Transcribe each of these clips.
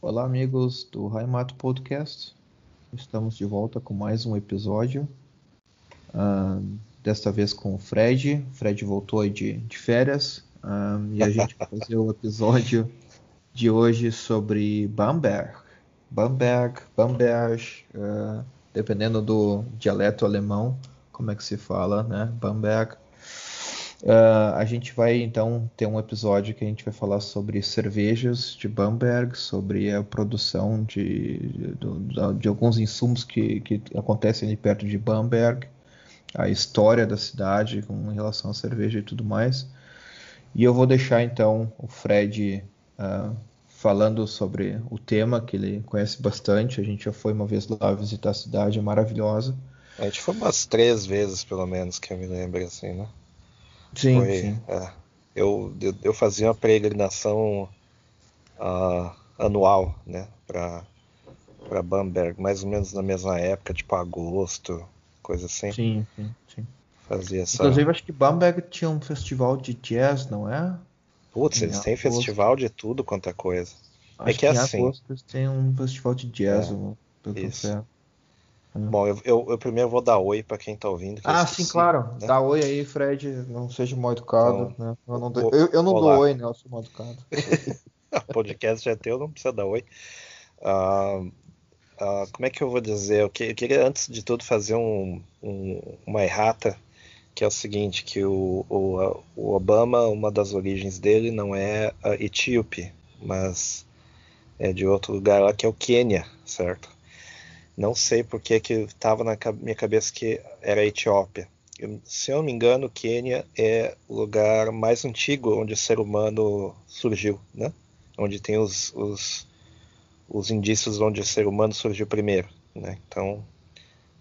Olá, amigos do Raimato Podcast. Estamos de volta com mais um episódio. Uh, desta vez com o Fred. O Fred voltou de, de férias. Uh, e a gente vai fazer o episódio de hoje sobre Bamberg. Bamberg, Bamberg, uh, dependendo do dialeto alemão, como é que se fala, né? Bamberg. Uh, a gente vai então ter um episódio que a gente vai falar sobre cervejas de Bamberg, sobre a produção de, de, de alguns insumos que, que acontecem ali perto de Bamberg, a história da cidade com relação à cerveja e tudo mais. E eu vou deixar então o Fred uh, falando sobre o tema, que ele conhece bastante. A gente já foi uma vez lá visitar a cidade, é maravilhosa. A gente foi umas três vezes, pelo menos, que eu me lembro, assim, né? Sim, Foi, sim. É, eu, eu, eu, fazia uma peregrinação uh, anual, né, para para Bamberg, mais ou menos na mesma época, tipo agosto, coisa assim. Sim, sim, sim. Fazia essa... Inclusive, acho que Bamberg tinha um festival de jazz, não é? Putz, eles têm festival de tudo quanto é coisa. É acho é que, que é assim. Agosto eles têm um festival de jazz, é, isso. Bom, eu, eu, eu, primeiro vou dar oi para quem tá ouvindo. Ah, esqueci, sim, claro. Né? Dá oi aí, Fred. Não seja mal educado. Então, né? Eu não, dou, eu, eu não dou oi, né? Eu sou mal educado. o podcast é teu, não precisa dar oi. Uh, uh, como é que eu vou dizer? Eu, que, eu queria, antes de tudo, fazer um, um, uma errata, que é o seguinte, que o, o, o, Obama, uma das origens dele não é a Etíope, mas é de outro lugar lá, que é o Quênia, certo? Não sei porque que estava na minha cabeça que era a Etiópia. Eu, se eu não me engano, Quênia é o lugar mais antigo onde o ser humano surgiu, né? Onde tem os, os, os indícios onde o ser humano surgiu primeiro, né? Então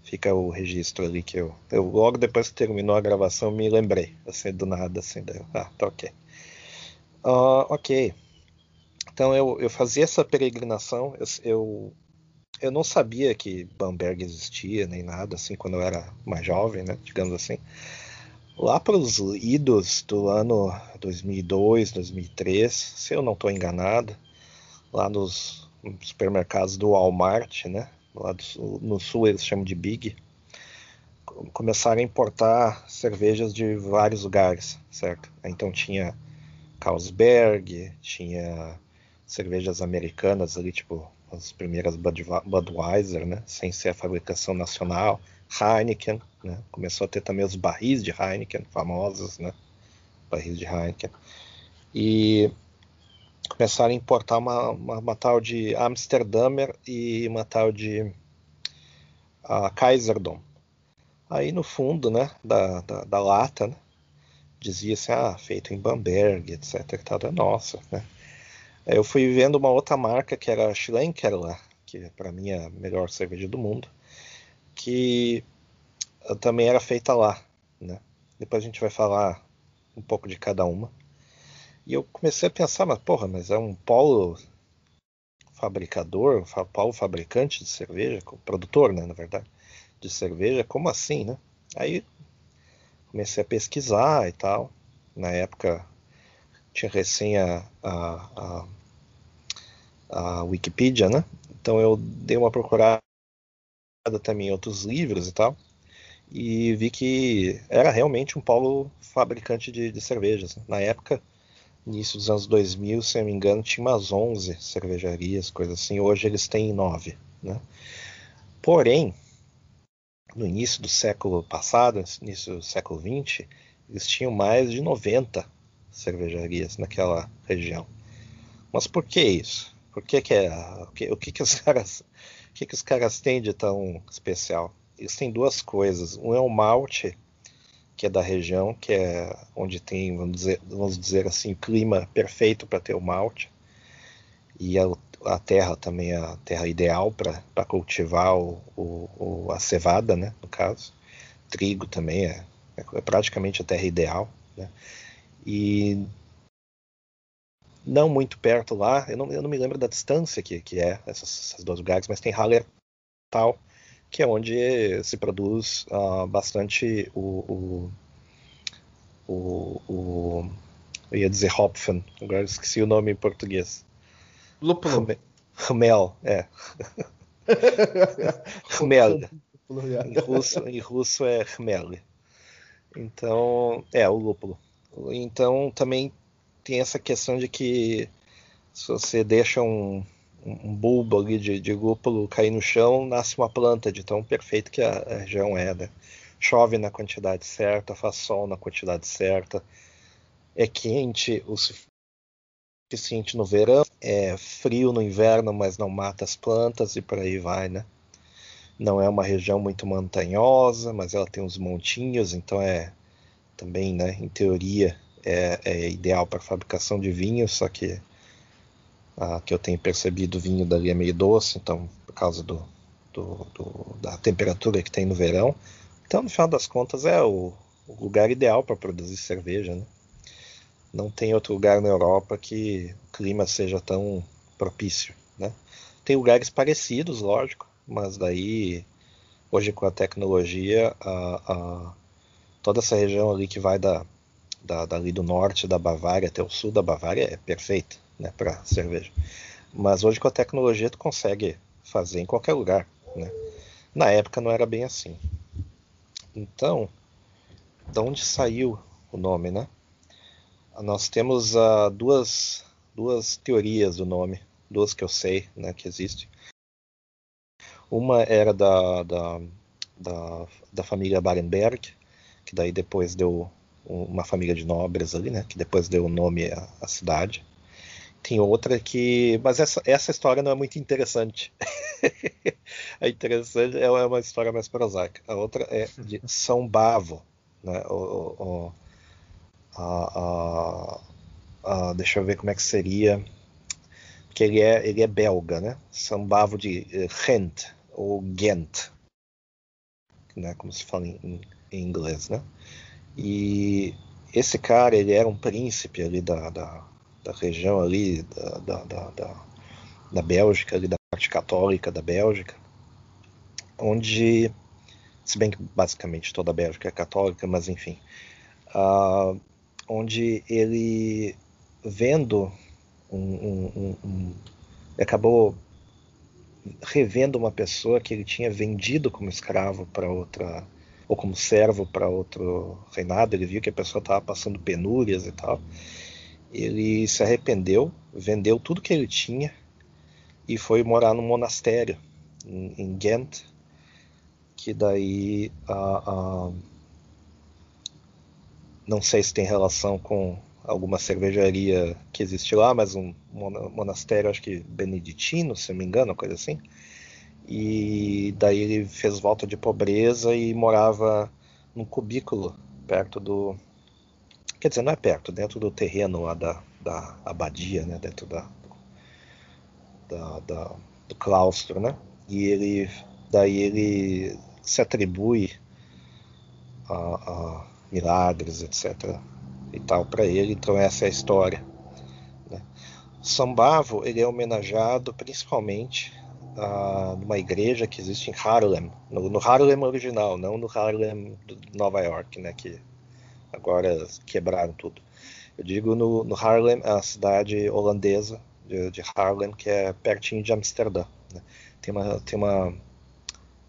fica o registro ali que eu, eu logo depois que terminou a gravação me lembrei, assim do nada, assim, daí, ah, tá ok. Uh, ok. Então eu, eu fazia essa peregrinação, eu, eu eu não sabia que Bamberg existia nem nada assim quando eu era mais jovem, né, digamos assim. Lá para os idos do ano 2002, 2003, se eu não estou enganado, lá nos supermercados do Walmart, né, lá do, no sul eles chamam de Big, começaram a importar cervejas de vários lugares, certo? Então tinha Carlsberg, tinha cervejas americanas ali, tipo as primeiras Budweiser, né, sem ser a fabricação nacional, Heineken, né, começou a ter também os barris de Heineken, famosos, né, barris de Heineken, e começaram a importar uma, uma, uma tal de Amsterdamer e uma tal de uh, Kaiserdom. Aí no fundo, né, da, da, da lata, né, dizia-se, ah, feito em Bamberg, etc. Tal. Nossa, né? Eu fui vendo uma outra marca que era a Schlenker lá, que é para mim é a melhor cerveja do mundo, que também era feita lá, né? Depois a gente vai falar um pouco de cada uma. E eu comecei a pensar, mas porra, mas é um polo fabricador, polo fabricante de cerveja, produtor, né, na verdade, de cerveja, como assim, né? Aí comecei a pesquisar e tal. Na época tinha recém a, a, a, a Wikipedia, né? Então eu dei uma procurada também em outros livros e tal, e vi que era realmente um polo fabricante de, de cervejas. Né? Na época, início dos anos 2000, se não me engano, tinha umas 11 cervejarias, coisas assim. Hoje eles têm 9, né? Porém, no início do século passado, início do século 20, eles tinham mais de 90 cervejarias naquela região. Mas por que isso? Por que, que é o que, o que, que os caras o que, que os caras têm de tão especial? Eles têm duas coisas. Um é o malte, que é da região, que é onde tem, vamos dizer, vamos dizer assim, clima perfeito para ter o malte. E a, a, terra também é a terra ideal para cultivar o, o, a cevada, né, no caso. Trigo também é, é praticamente a terra ideal. Né? E não muito perto lá, eu não, eu não me lembro da distância que, que é essas, esses dois lugares, mas tem Hallertal, que é onde se produz uh, bastante o, o, o, o, Eu ia dizer Hopfen, agora esqueci o nome em português. Lúpulo. Hmel, é. Hmel. Em russo, em russo é Hmel. Então, é, o lúpulo. Então, também tem essa questão de que se você deixa um, um bulbo ali de, de lúpulo cair no chão, nasce uma planta de tão perfeito que a, a região é, né? Chove na quantidade certa, faz sol na quantidade certa, é quente o suficiente no verão, é frio no inverno, mas não mata as plantas e por aí vai, né? Não é uma região muito montanhosa, mas ela tem uns montinhos, então é também, né, em teoria, é, é ideal para fabricação de vinho, só que a que eu tenho percebido o vinho dali é meio doce, então por causa do, do, do, da temperatura que tem no verão. Então, no final das contas, é o, o lugar ideal para produzir cerveja, né? Não tem outro lugar na Europa que o clima seja tão propício, né? Tem lugares parecidos, lógico, mas daí hoje com a tecnologia a, a, toda essa região ali que vai da, da, dali do norte da Bavária até o sul da Bavária é perfeita né, para cerveja. Mas hoje com a tecnologia tu consegue fazer em qualquer lugar. Né? Na época não era bem assim. Então, de onde saiu o nome, né? Nós temos uh, duas, duas teorias do nome, duas que eu sei né, que existem. Uma era da, da, da, da família Barenberg, que daí depois deu uma família de nobres ali, né? Que depois deu o nome à, à cidade. Tem outra que. Mas essa, essa história não é muito interessante. é interessante, é uma história mais prosaica. A outra é de São Bavo. Né? O, o, a, a, a, deixa eu ver como é que seria. Porque ele é, ele é belga, né? São Bavo de Gent, ou Ghent. Né? Como se fala em, em inglês, né? E esse cara, ele era um príncipe ali da, da da região ali da, da, da, da, da Bélgica, ali da parte católica da Bélgica, onde, se bem que basicamente toda a Bélgica é católica, mas enfim, uh, onde ele vendo um, um, um, um, acabou revendo uma pessoa que ele tinha vendido como escravo para outra ou como servo para outro reinado, ele viu que a pessoa estava passando penúrias e tal, ele se arrependeu, vendeu tudo que ele tinha e foi morar no monastério em, em Ghent, que daí a, a, não sei se tem relação com alguma cervejaria que existe lá, mas um monastério, acho que beneditino, se não me engano, coisa assim. E daí ele fez volta de pobreza e morava num cubículo perto do, Quer dizer, não é perto, dentro do terreno lá da, da abadia, né? Dentro da, da, da, do claustro, né? E ele, daí ele se atribui a, a milagres, etc. e tal para ele. Então essa é a história. Né? São Bavo ele é homenageado principalmente uh, numa igreja que existe em Harlem, no, no Harlem original, não no Harlem de Nova York, né? Que agora quebraram tudo. Eu digo no, no Harlem, a cidade holandesa de, de, Harlem, que é pertinho de Amsterdã. Né? Tem uma tem uma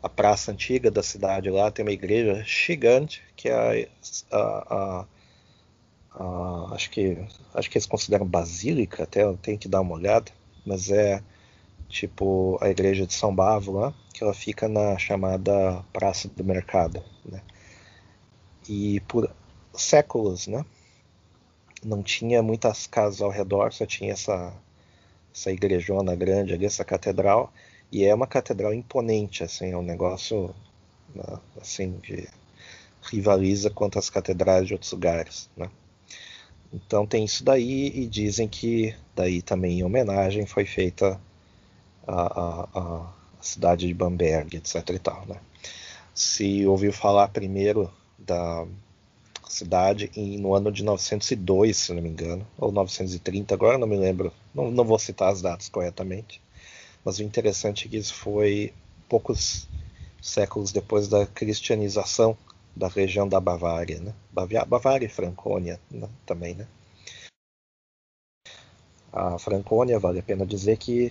a praça antiga da cidade lá, tem uma igreja gigante que é a, a, a, acho que acho que eles consideram basílica, até tenho que dar uma olhada, mas é tipo a igreja de São Bavo lá, que ela fica na chamada Praça do Mercado, né? E por séculos, né? Não tinha muitas casas ao redor, só tinha essa, essa igrejona grande ali, essa catedral, e é uma catedral imponente, assim, é um negócio, né, assim, de rivaliza contra as catedrais de outros lugares, né? Então tem isso daí e dizem que daí também em homenagem foi feita a, a, a cidade de Bamberg, etc e tal, né? Se ouviu falar primeiro da cidade em, no ano de 902, se não me engano, ou 930, agora não me lembro, não, não vou citar as datas corretamente, mas o interessante é que isso foi poucos séculos depois da cristianização da região da Bavária, né? Bavária e Franconia né? também, né? A Franconia, vale a pena dizer que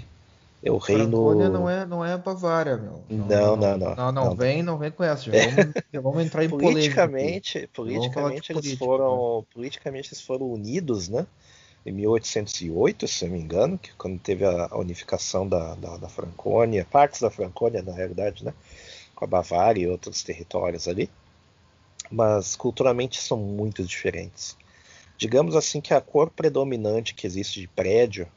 É o reino. Franconia não é, não é Bavária, meu. Não, não, não. Não, não, não, vem, não vem com essa. Já vamos, já vamos entrar em politicamente, politicamente eles política, foram, né? politicamente eles foram unidos, né? Em 1808, se não me engano, que quando teve a unificação da, da, da Franconia, partes da Franconia, na realidade, né? Com a Bavária e outros territórios ali. Mas culturalmente são muito diferentes. Digamos assim que a cor predominante que existe de prédio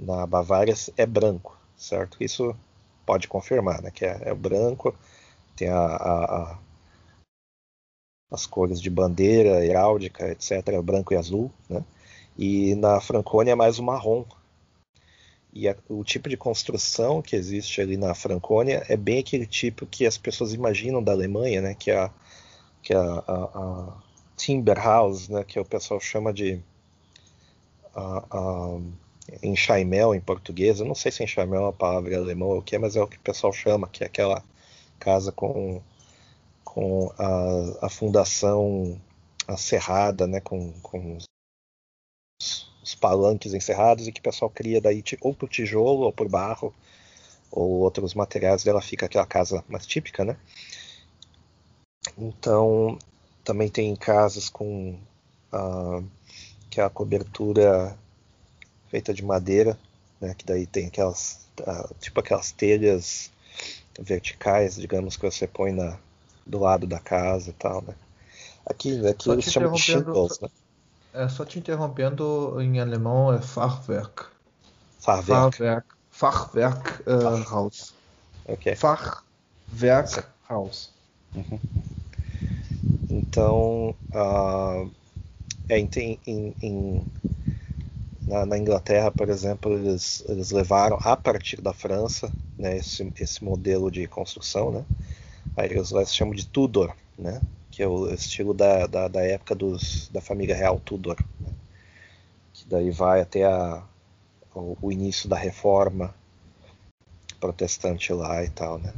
na Bavária é branco, certo? Isso pode confirmar, né? Que é, é branco, tem a, a, a, as cores de bandeira, heráldica, etc., é branco e azul, né? E na Franconia é mais o marrom. E a, o tipo de construção que existe ali na Franconia é bem aquele tipo que as pessoas imaginam da Alemanha, né? Que é a, que é a, a, Timber House, né? Que o pessoal chama de a, enxaimel em português. Eu não sei se enxaimel é uma palavra alemã ou o que, mas é o que o pessoal chama, que é aquela casa com, com a, a fundação acerrada, né, com, com os, os, palanques encerrados e que o pessoal cria daí ou por tijolo ou por barro ou outros materiais dela fica aquela casa mais típica, né? Então também tem casas com uh, que é a cobertura feita de madeira, né, que daí tem aquelas, uh, tipo aquelas telhas verticais, digamos, que você põe na, do lado da casa e tal, né. Aqui, aqui eles chamam de shingles, né. É, só te interrompendo, em alemão é Fachwerk. Fachwerk. Fachwerk, Fachwerk uh, Haus. Okay. Fachwerk Haus. Uhum. Então, uh, é, em, em, em na, na, Inglaterra, por exemplo, eles, eles levaram a partir da França né, esse, esse modelo de construção, né? Aí eles lá se chamam de Tudor, né? Que é o estilo da, da, da época dos, da família real Tudor, né? que daí vai até a, o, o, início da Reforma protestante lá e tal, né?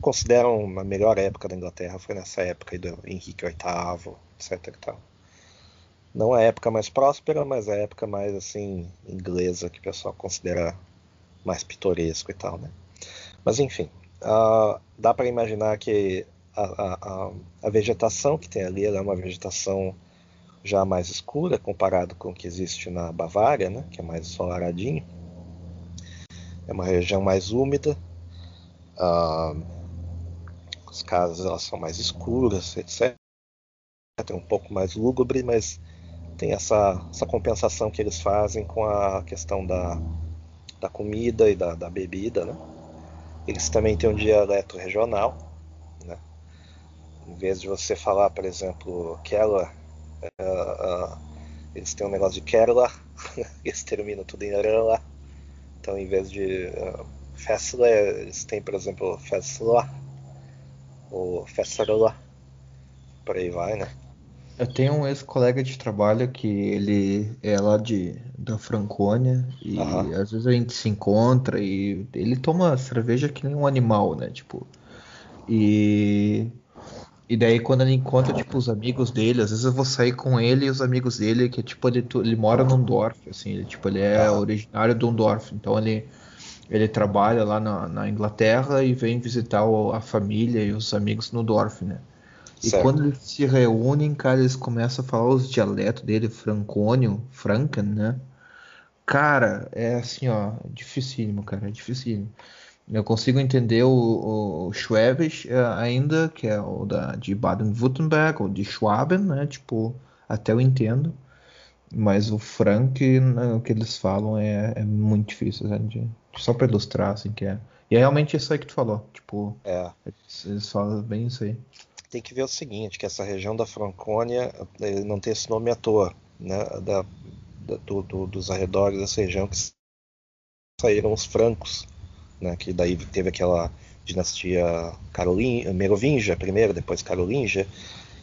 Consideram a melhor época da Inglaterra foi nessa época do Henrique VIII, etc. E tal. Não a época mais próspera, mas a época mais assim inglesa que o pessoal considera mais pitoresco e tal, né? Mas enfim, uh, dá para imaginar que a, a, a, vegetação que tem ali é uma vegetação já mais escura comparado com o que existe na Bavária, né? Que é mais ensolaradinho. É uma região mais úmida. Uh, as casas elas são mais escuras, etc. É um pouco mais lúgubre, mas tem essa, essa compensação que eles fazem com a questão da, da comida e da, da bebida, né? Eles também têm um dialeto regional, né? Em vez de você falar, por exemplo, Keller, uh, uh, eles têm um negócio de Kerala, eles terminam tudo em Rela. Então, em vez de uh, Fessler, eles têm, por exemplo, Fessler ou Fessler, por aí vai, né? Eu tenho um ex-colega de trabalho que ele é lá de, da Franconia e às vezes a gente se encontra e ele toma cerveja que nem um animal, né? Tipo, e, e daí quando ele encontra tipo os amigos dele, às vezes eu vou sair com ele e os amigos dele, que tipo ele, ele mora num Dorf, assim, ele, tipo ele é originário de um Dorf, então ele ele trabalha lá na, na Inglaterra e vem visitar a família e os amigos no Dorf, né? E certo. quando eles se reúnem, cara, eles começam a falar os dialetos dele, francônio, franken, né? Cara, é assim, ó, dificílimo, cara, é dificílimo. Eu consigo entender o, o, o Schwäbisch é, ainda, que é o da, de Baden-Württemberg, ou de Schwaben, né? Tipo, até eu entendo. Mas o Frank, né, o que eles falam é, é muito difícil, né? de, só para ilustrar, assim, que é. E é realmente isso aí que tu falou. Tipo, é. eles, eles falam bem isso aí tem que ver o seguinte, que essa região da Franconia não tem esse nome à toa, né? Da, da do, do, dos arredores dessa região que saíram os francos, né? Que daí teve aquela dinastia Carolin, Merovingia primeiro, depois Carolingia,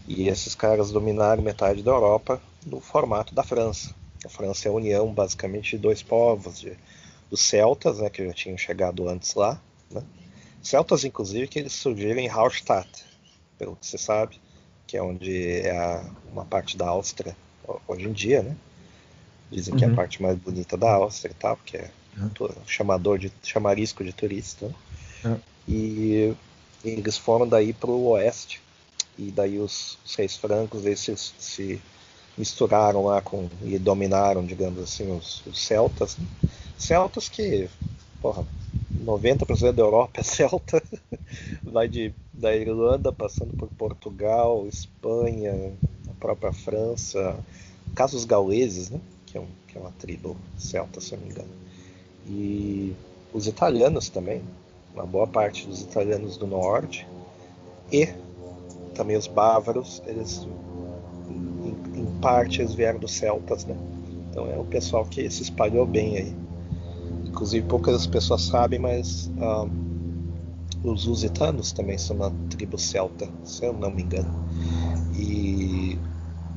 e esses caras dominaram metade da Europa no formato da França. A França é a união basicamente de dois povos, de, dos celtas, né, que já tinham chegado antes lá, né? celtas inclusive que eles surgiram em Hallstatt, pelo que se sabe, que é onde é a, uma parte da Áustria hoje em dia, né? Dizem que é a uhum. parte mais bonita da Áustria e tal, porque é chamador de chamarisco de turista. Né? E, e, eles foram daí para o oeste. E daí os, os reis francos eles se, se, misturaram lá com e dominaram, digamos assim, os, os celtas. Né? Celtas que, porra, 90% da Europa é celta. Vai de, da Irlanda, passando por Portugal, Espanha, a própria França, casos gauleses, né? Que é, um, que é uma tribo celta, se eu não me engano. E os italianos também, uma boa parte dos italianos do norte. E também os bávaros, eles em, parte eles vieram dos celtas, né? Então é um pessoal que se espalhou bem aí. Inclusive poucas pessoas sabem, mas uh, os lusitanos também são uma tribo celta, se eu não me engano. E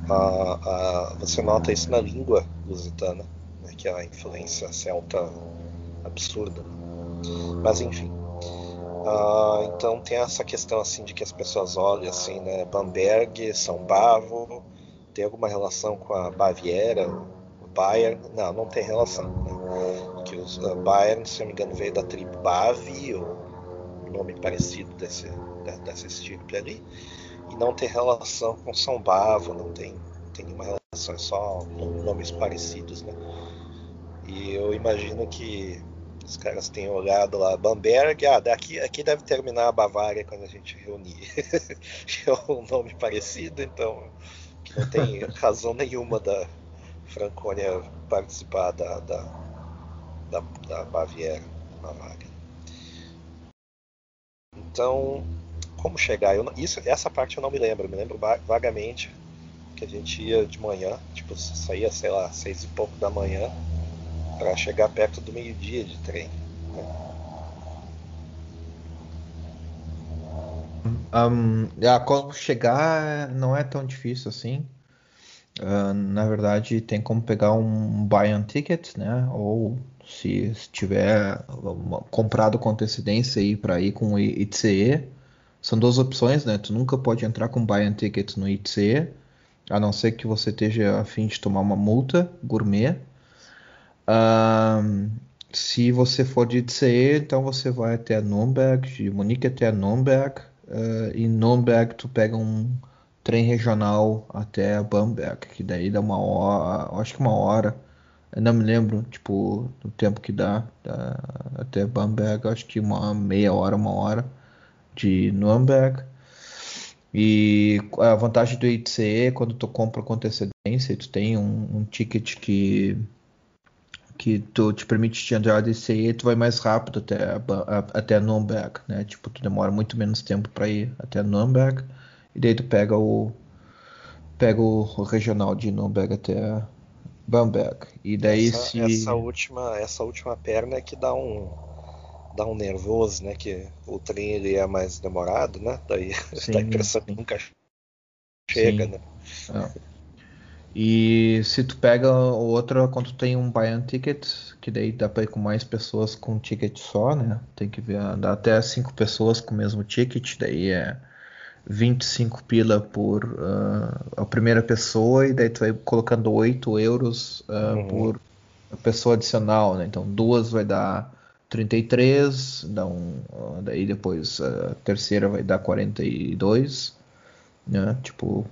uh, uh, você nota isso na língua lusitana, né, que é a influência celta absurda. Mas enfim. então tem essa questão assim de que as pessoas olham assim, né? Bamberg, São Bavo, tem alguma relação com a Baviera, Bayern? Não, não tem relação. Né? Os uh, Bayern, se não me engano, veio da tribo Bavi, ou nome parecido desse, dessa estirpe ali, e não tem relação com São Bavo, não tem, não tem nenhuma relação, é só nomes parecidos, né? E eu imagino que os caras tenham olhado lá, Bamberg, ah, daqui aqui deve terminar a Bavária quando a gente reunir. é um nome parecido, então não tem razão nenhuma da Franconia participar da, da da, da Baviera, Bavária. Então, como chegar? Eu, isso, essa parte eu não me lembro, me lembro vagamente que a gente ia de manhã, tipo, saía, sei lá, seis e pouco da manhã, para chegar perto do meio-dia de trem. Né? Um, a como chegar não é tão difícil assim. Uh, na verdade, tem como pegar um buy-on ticket, né? Ou se tiver comprado com antecedência aí para ir com o ITCE, são duas opções, né? Tu nunca pode entrar com buy and ticket no ITCE, a não ser que você esteja a fim de tomar uma multa gourmet. Um, se você for de ITCE, então você vai até Nürnberg, de Munique até Nürnberg, uh, e Nürnberg tu pega um trem regional até Bamberg, que daí dá uma hora, acho que uma hora eu não me lembro, tipo, do tempo que dá, dá até Bamberg, acho que uma meia hora, uma hora de Nürnberg. E a vantagem do ITCE, quando tu compra com antecedência, tu tem um, um ticket que que tu te permite te entrar de ICE, tu vai mais rápido até até Nürnberg, né? Tipo, tu demora muito menos tempo para ir até Nürnberg e daí tu pega o pega o, regional de Nürnberg até Bamberg. E daí essa, se... essa última essa última perna é que dá um dá um nervoso, né? Que o trem ele é mais demorado, né? Daí sim, dá a impressão que nunca chega, sim. né? É. E se tu pega o outro quando tu tem um buy ticket, que daí dá para ir com mais pessoas com um ticket só, né? Tem que ver, dá até cinco pessoas com o mesmo ticket, daí é 25 pila por uh, a primeira pessoa e daí tu vai colocando 8 euros uh, uhum. por pessoa adicional, né? Então duas vai dar 33, dá um, uh, daí depois a terceira vai dar 42, né? Tipo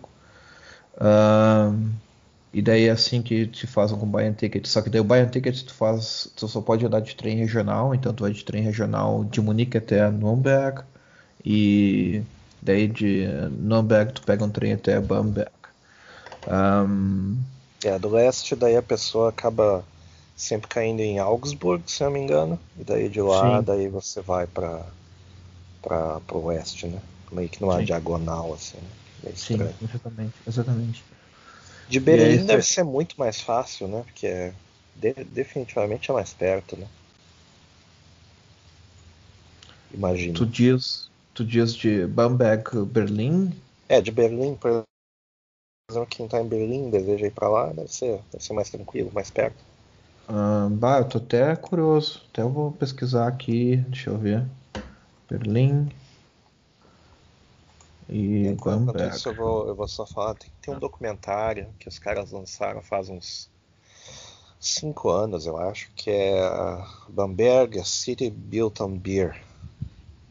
e daí é assim que te faz um and ticket. Só que daí o and ticket tu faz, tu só pode andar de trem regional, então tu vai de trem regional de Munique até Nürnberg e Daí de Nürnberg tu pega um trem até Bamberg. Um... É, do leste daí a pessoa acaba sempre caindo em Augsburg, se não me engano. E daí de lá, Sim. daí você vai para para o oeste, né? Meio que numa Sim. diagonal, assim. Né? Sim, exatamente, exatamente. De Berlim deve ser muito mais fácil, né? Porque é, de, definitivamente é mais perto, né? Imagina. Tu diz, Tu diz de Bamberg, Berlim? É, de Berlim, por exemplo, quem tá em Berlim deseja ir para lá, deve ser, deve ser mais tranquilo, mais perto. Ah, bah, eu tô até curioso. Até eu vou pesquisar aqui, deixa eu ver. Berlim e Enquanto Bamberg. Isso eu vou, eu vou só falar, tem, tem um documentário que os caras lançaram faz uns cinco anos, eu acho, que é a Bamberg City Bilton Beer.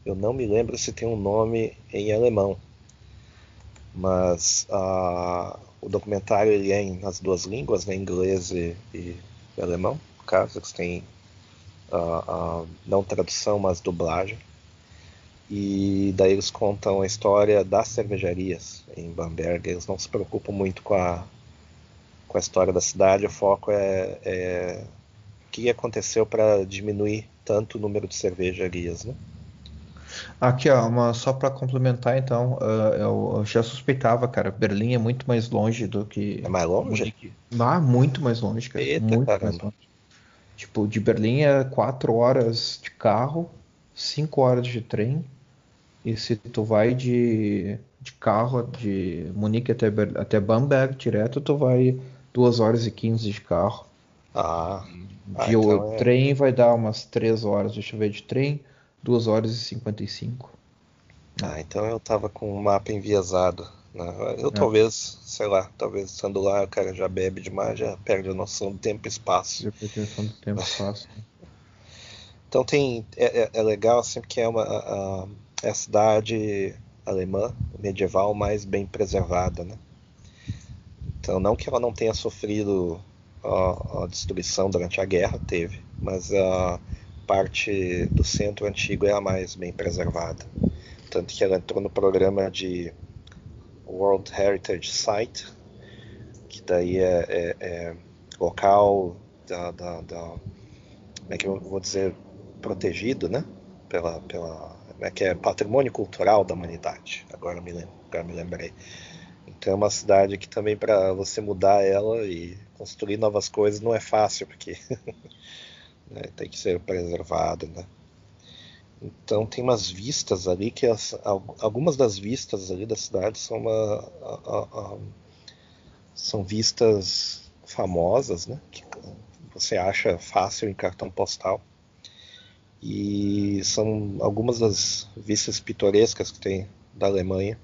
Eu não me lembro se tem um nome em alemão, mas uh, o documentário ele é em, nas duas línguas, né, inglês e, e alemão, no caso, que tem uh, uh, não tradução, mas dublagem. E daí eles contam a história das cervejarias em Bamberg. Eles não se preocupam muito com a, com a história da cidade, o foco é, é o que aconteceu para diminuir tanto o número de cervejarias. Né? Aqui, ó, uma, só para complementar, então, uh, eu, eu, já suspeitava, cara, Berlim é muito mais longe do que. É mais longe? Ah, muito mais longe, cara. Eita, muito caramba. mais longe. Tipo, de Berlim é 4 horas de carro, 5 horas de trem. E se tu vai de, de carro de Munique até, até Bamberg direto, tu vai 2 horas e 15 de carro. Ah. De ah, então é... trem vai dar umas 3 horas, deixa eu ver, de trem, 2 horas e 55. Ah, então eu tava com o mapa enviesado. Né? Eu é. talvez, sei lá, talvez estando lá o cara já bebe demais, já perde a noção do tempo e espaço. Já perde a noção do tempo e espaço. então tem. É, é, é, legal assim porque é uma. A, é a cidade alemã medieval mais bem preservada, né? Então não que ela não tenha sofrido a, a destruição durante a guerra, teve, mas a parte do centro antigo é a mais bem preservada. Tanto que ela entrou no programa de World Heritage Site, que daí é, é, é local da, da, da, como é que eu vou dizer, protegido, né? Pela, pela, é que é patrimônio cultural da humanidade. Agora me, agora me lembrei. Então é uma cidade que também para você mudar ela e construir novas coisas não é fácil, porque né, tem que ser preservado, né? Então tem umas vistas ali que as, algumas das vistas ali da cidade são uma a, a, são vistas famosas, né? Que você acha fácil em cartão postal e são algumas das vistas pitorescas que tem da Alemanha.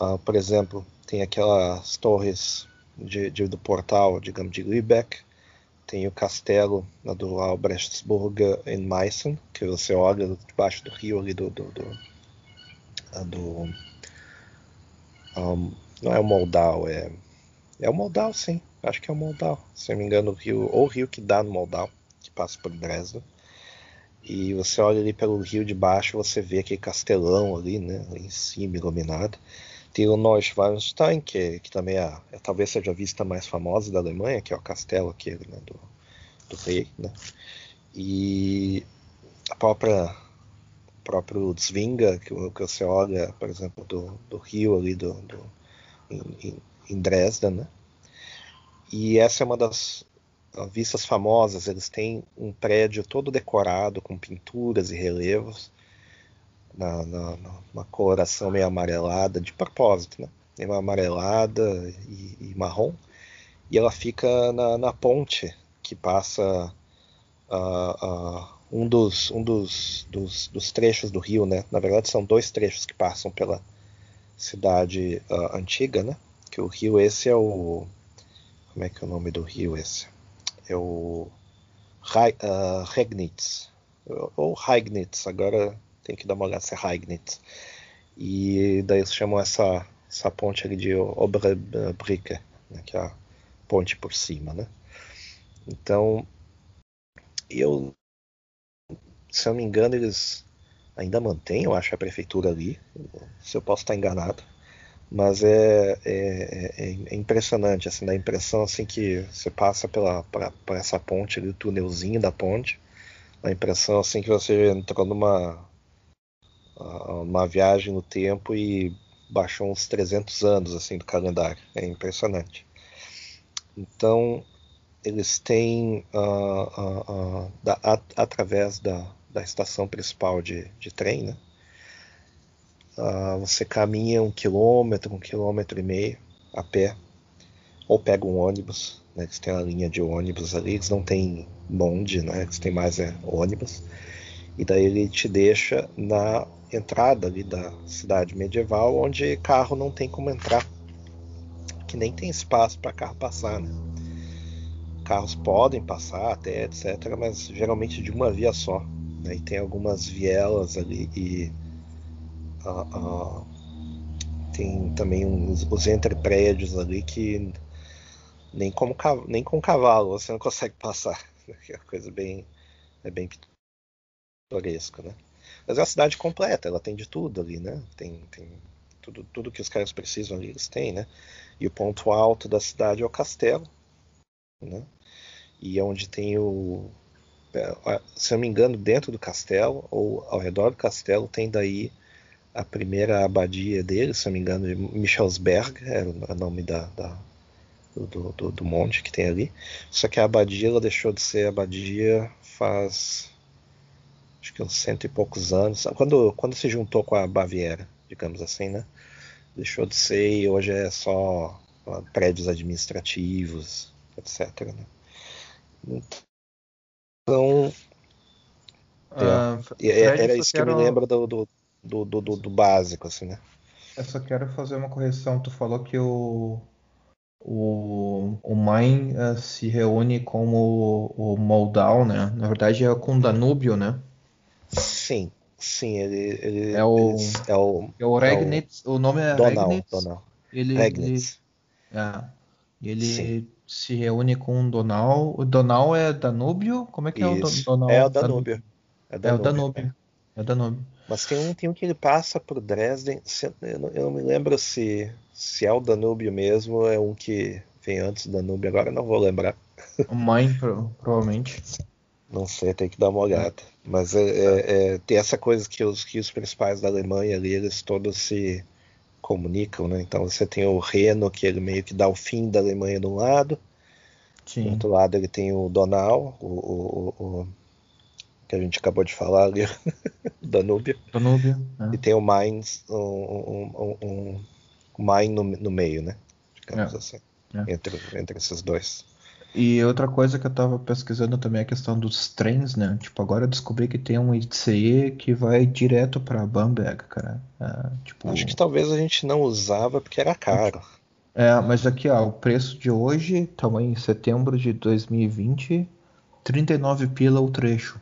Uh, por exemplo, tem aquelas torres de, de, do portal, digamos, de Lübeck, tem o castelo do Albrechtsburg em Meissen, que você olha debaixo do rio ali do. do, do, ah, do um, não é o Moldau, é. É o Moldau, sim. Acho que é o Moldau. Se não me engano, o rio, ou o rio que dá no Moldau, que passa por Dresden. E você olha ali pelo rio de baixo, você vê aquele castelão ali, né? Ali em cima, iluminado. Tem o Neuschwanstein, que, que também é, é, talvez seja a vista mais famosa da Alemanha, que é o castelo aqui né, do, do rei, né? E a própria próprio Zvinga, que, que você olha, por exemplo, do, do rio ali do, do em, em Dresden, né? E essa é uma das vistas famosas. Eles têm um prédio todo decorado com pinturas e relevos na, na, uma coloração meio amarelada, de propósito, né? Meio amarelada e, e marrom. E ela fica na, na ponte que passa uh, uh, um, dos, um dos, dos, dos, trechos do rio, né? Na verdade, são dois trechos que passam pela cidade uh, antiga, né? Que o rio esse é o. Como é que é o nome do rio esse? É o Regnitz. Ou Heignitz, agora tem que dar uma olhada se é. E daí eles chamam essa, essa ponte ali de Oberbrücke, né, que é a ponte por cima, né? Então, eu, se eu não me engano, eles ainda mantêm, eu acho, a prefeitura ali. Se eu posso estar enganado. Mas é, é, é, é impressionante, assim, dá a impressão assim que você passa pela, pra, essa ponte ali, o túnelzinho da ponte, dá a impressão assim que você entrou numa uma viagem no tempo e baixou uns 300 anos assim do calendário. É impressionante. Então eles têm uh, uh, uh, da, através da, da estação principal de, de trem, né? você caminha um quilômetro, um quilômetro e meio a pé, ou pega um ônibus, né? Eles têm a linha de ônibus ali, eles não têm bonde, né? Eles têm mais é, ônibus. E daí ele te deixa na entrada ali da cidade medieval, onde carro não tem como entrar, que nem tem espaço para carro passar, né? carros podem passar até, etc., mas geralmente de uma via só. Né? E tem algumas vielas ali e uh, uh, tem também uns, os entreprédios ali que nem, como, nem com cavalo você não consegue passar. É uma coisa bem, é bem pitoresca, né? Mas é uma cidade completa, ela tem de tudo ali, né? Tem, tem tudo, tudo que os caras precisam ali, eles têm, né? E o ponto alto da cidade é o castelo, né? E é onde tem o. É, se eu não me engano, dentro do castelo, ou ao redor do castelo, tem daí a primeira abadia dele, se eu não me engano, de Michelsberg, é o nome da, da do, do, do, monte que tem ali. Só que a abadia ela deixou de ser abadia faz acho que uns cento e poucos anos, quando, quando se juntou com a Baviera, digamos assim, né? Deixou de ser e hoje é só prédios administrativos, etc. Né? Então, uh, é, era isso que eu me lembro do, do, do, do, do básico, assim, né? Eu só quero fazer uma correção. Tu falou que o, o, o Main uh, se reúne com o, o Moldau, né? Na verdade é com o Danúbio, né? Sim, sim, ele, ele é o é o, é o Regnitz, é o, o, nome é Donal, Regnitz. Donal. Ele, Regnitz. ele, é, ele sim. se reúne com o Donal. O Donal é Danúbio? Como é que Isso. é o Donal? É o Danúbio. É, Danúbio. é o Danúbio. É. é o Danúbio. Mas tem um, tem um que ele passa por Dresden. Eu não, eu não me lembro se, se é o Danúbio mesmo, é um que vem antes do Danúbio, agora não vou lembrar. O Main, provavelmente. Não sei, tem que dar uma olhada. Mas é, é, é, tem essa coisa que os, que os principais da Alemanha ali, eles todos se comunicam, né? Então você tem o Reno, que ele meio que dá o fim da Alemanha de um lado. Sim. Do outro lado ele tem o Donau, o, o, o que a gente acabou de falar ali, Danúbio. Danúbio. É. E tem o Mainz, um, um, um, um Main no, no meio, né? Digamos é. assim. É. Entre, entre esses dois. E outra coisa que eu tava pesquisando também é a questão dos trens, né? Tipo, agora eu descobri que tem um ICE que vai direto para Bamberg, cara. É, tipo... Acho que talvez a gente não usava porque era caro. É, mas aqui, ó, o preço de hoje, também em setembro de 2020, 39 pila o trecho.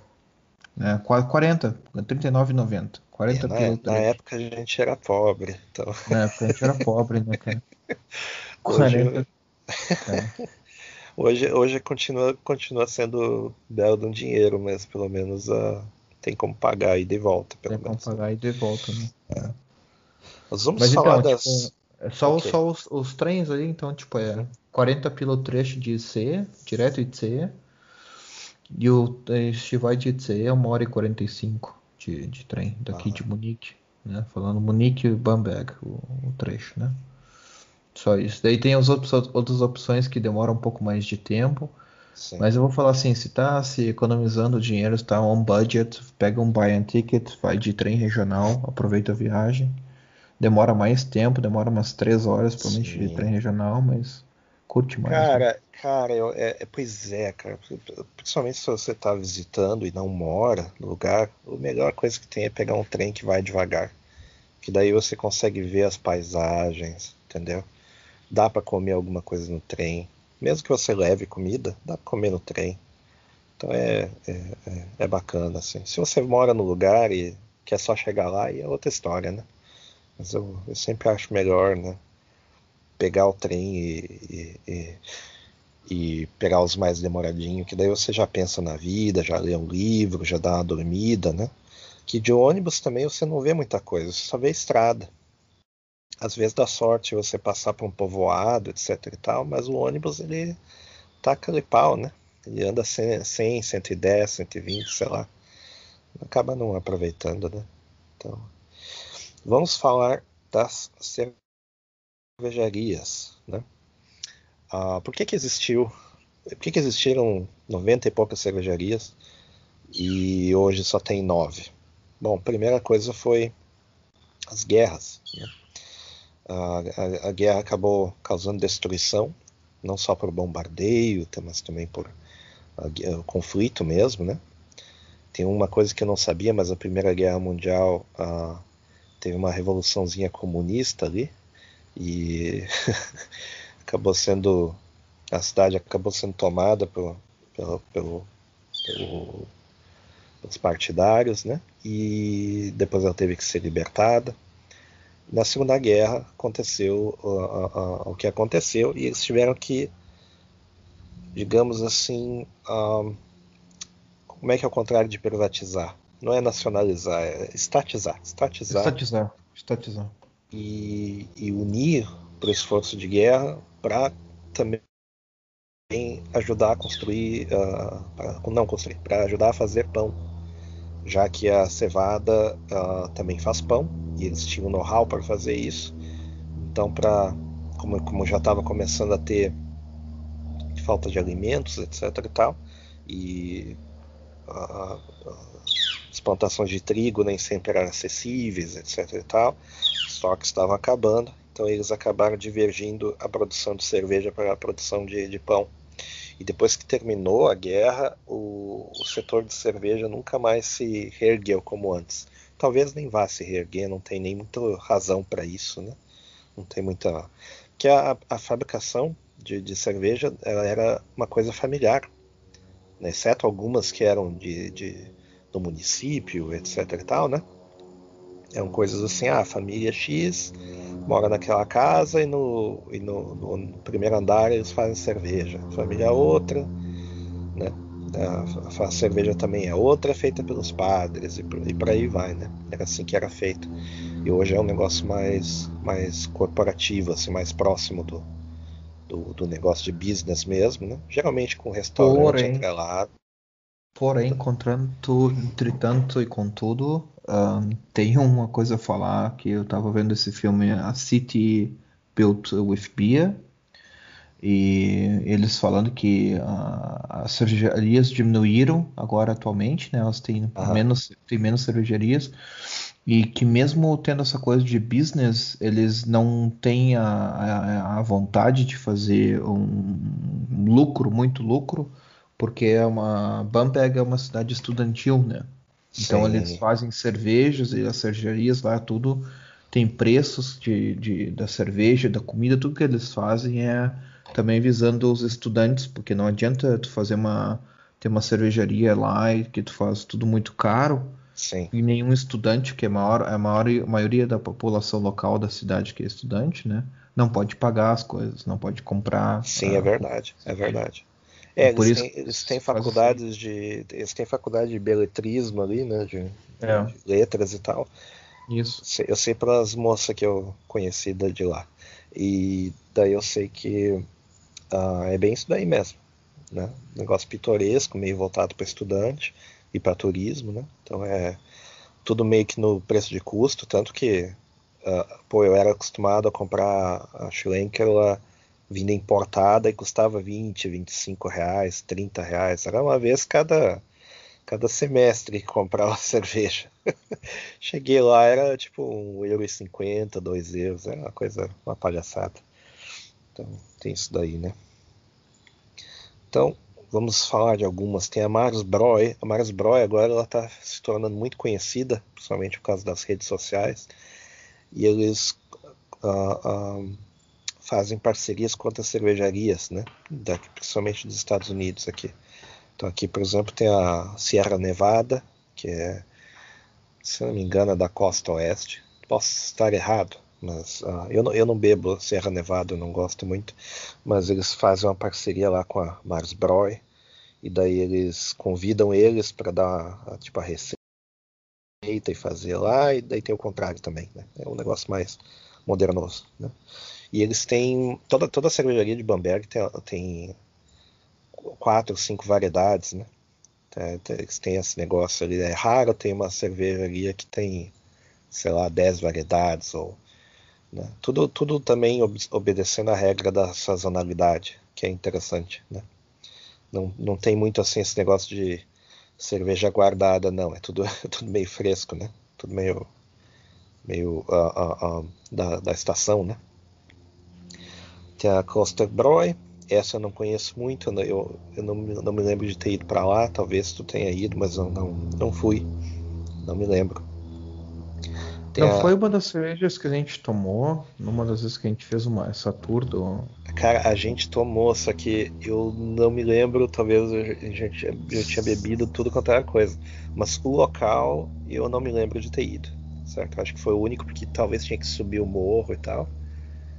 É, 40, 39,90. 40 é, na, pila o trecho. Na época a gente era pobre, então. Na época a gente era pobre, né, cara? 40. Hoje... É. Hoje, hoje continua, continua sendo belo de um dinheiro, mas pelo menos uh, tem como pagar e de volta. Pelo tem menos. como pagar e de volta, né? É. Nós vamos mas, falar então, das. Tipo, é só, okay. só os, os, trens aí, então, tipo, é 40 pila o trecho de IC, direto IC. E o vai de IC é 1 hora e 45 de, de trem, daqui ah. de Munique. Né? Falando Munique e Bamberg, o, o trecho, né? Só isso. Daí tem as outras opções que demoram um pouco mais de tempo. Sim. Mas eu vou falar assim, se tá se economizando dinheiro, está on budget, pega um buy and ticket, vai de trem regional, aproveita a viagem. Demora mais tempo, demora umas três horas provavelmente de trem regional, mas curte mais. Cara, né? cara, eu, é, é, pois é, cara. Principalmente se você está visitando e não mora no lugar, a melhor coisa que tem é pegar um trem que vai devagar. Que daí você consegue ver as paisagens, entendeu? Dá para comer alguma coisa no trem. Mesmo que você leve comida, dá para comer no trem. Então é, é, é, é, bacana, assim. Se você mora no lugar e quer só chegar lá, aí é outra história, né? Mas eu, eu sempre acho melhor, né? Pegar o trem e, e, e, e pegar os mais demoradinhos, que daí você já pensa na vida, já lê um livro, já dá uma dormida, né? Que de ônibus também você não vê muita coisa, você só vê estrada às vezes dá sorte você passar por um povoado, etc e tal, mas o ônibus ele tá aquele pau, né? Ele anda 100, 110, 120, sei lá. Acaba não aproveitando, né? Então, vamos falar das cervejarias, né? Ah, por que que existiu, por que que existiram 90 e poucas cervejarias e hoje só tem nove? Bom, primeira coisa foi as guerras, né? A, a, a, guerra acabou causando destruição, não só por bombardeio, mas também por o conflito mesmo, né? Tem uma coisa que eu não sabia, mas a Primeira Guerra Mundial teve uma revoluçãozinha comunista ali e acabou sendo a cidade acabou sendo tomada pelo, pelo, pelo, pelo, pelos partidários, né? E depois ela teve que ser libertada. Na Segunda Guerra aconteceu o que aconteceu e eles tiveram que, digamos assim, como é que é o contrário de privatizar? Não é nacionalizar, é estatizar. Estatizar. Estatizar. estatizar. E, e unir para o esforço de guerra para também ajudar a construir, uh, pra, não construir, para ajudar a fazer pão, já que a cevada uh, também faz pão e eles tinham know-how para fazer isso. Então, para como, como já estava começando a ter falta de alimentos, etc. e tal, e uh, as plantações de trigo nem sempre eram acessíveis, etc. e tal, estoques estavam acabando, então eles acabaram divergindo a produção de cerveja para a produção de, de pão. E depois que terminou a guerra, o, o, setor de cerveja nunca mais se reergueu como antes. Talvez nem vá se reerguer, não tem nem muita razão para isso, né? Não tem muita. Porque a, a fabricação de, de, cerveja ela era uma coisa familiar, né? exceto algumas que eram de, de, do município, etc. e tal, né? Eram coisas assim, ah, a família X mora naquela casa e no, e no, no primeiro andar eles fazem cerveja. Família outra, né? A, a, cerveja também é outra, feita pelos padres e por, e por aí vai, né? Era assim que era feito. E hoje é um negócio mais, mais corporativo, assim, mais próximo do, do, do negócio de business mesmo, né? Geralmente com restaurante Porém, atrelado. Porém, entretanto e contudo, um, tem uma coisa a falar que eu estava vendo esse filme A City Built with Beer e eles falando que uh, as cervejarias diminuíram agora atualmente, né? Elas têm menos têm menos cervejarias e que mesmo tendo essa coisa de business, eles não têm a, a, a vontade de fazer um lucro, muito lucro, porque é uma Bamberg é uma cidade estudantil, né? Então Sim. eles fazem cervejas e as cervejarias lá tudo tem preços de, de, da cerveja, da comida, tudo que eles fazem é também visando os estudantes, porque não adianta tu fazer uma ter uma cervejaria lá e que tu faz tudo muito caro Sim. e nenhum estudante, que é a maior, a maior a maioria da população local da cidade que é estudante, né, não pode pagar as coisas, não pode comprar. Sim, é verdade, é verdade. É, por eles, isso, têm, eles têm faculdades assim. de. Eles têm faculdade de beletrismo ali, né? De, é. de letras e tal. Isso. Eu sei pelas moças que eu conheci de lá. E daí eu sei que uh, é bem isso daí mesmo. Né? Negócio pitoresco, meio voltado para estudante e para turismo, né? Então é tudo meio que no preço de custo, tanto que uh, pô, eu era acostumado a comprar a Schlenker lá vinda importada e custava 20, 25 reais, 30 reais. Era uma vez cada, cada semestre que comprava cerveja. Cheguei lá, era tipo 1,50€, 2 euros, era uma coisa, uma palhaçada. Então tem isso daí, né? Então, vamos falar de algumas. Tem a Mars Broy. A Mars Broy agora ela está se tornando muito conhecida, principalmente por causa das redes sociais. E eles uh, uh, fazem parcerias com outras cervejarias, né? Daqui, principalmente dos Estados Unidos aqui. Então aqui, por exemplo, tem a Sierra Nevada, que é, se não me engano, é da costa oeste. Posso estar errado, mas uh, eu, não, eu não bebo Sierra Nevada, eu não gosto muito. Mas eles fazem uma parceria lá com a Mars Broy, e daí eles convidam eles para dar a, tipo a receita e fazer lá, e daí tem o contrário também, né? É um negócio mais modernoso, né? E eles têm. Toda, toda a cervejaria de Bamberg tem, tem quatro, cinco variedades, né? Eles têm esse negócio ali. É raro tem uma cervejaria que tem, sei lá, dez variedades. ou né? tudo, tudo também ob obedecendo a regra da sazonalidade, que é interessante, né? Não, não tem muito assim esse negócio de cerveja guardada, não. É tudo, tudo meio fresco, né? Tudo meio, meio uh, uh, uh, da, da estação, né? Tem a Costa Broy, essa eu não conheço muito, eu, eu não, não me lembro de ter ido para lá, talvez tu tenha ido, mas eu não, não fui, não me lembro. Tem não a... foi uma das cervejas que a gente tomou, numa das vezes que a gente fez uma, essa tour do. Cara, a gente tomou, só que eu não me lembro, talvez a gente eu tinha bebido tudo quanto era coisa. Mas o local eu não me lembro de ter ido. Certo? Acho que foi o único porque talvez tinha que subir o morro e tal.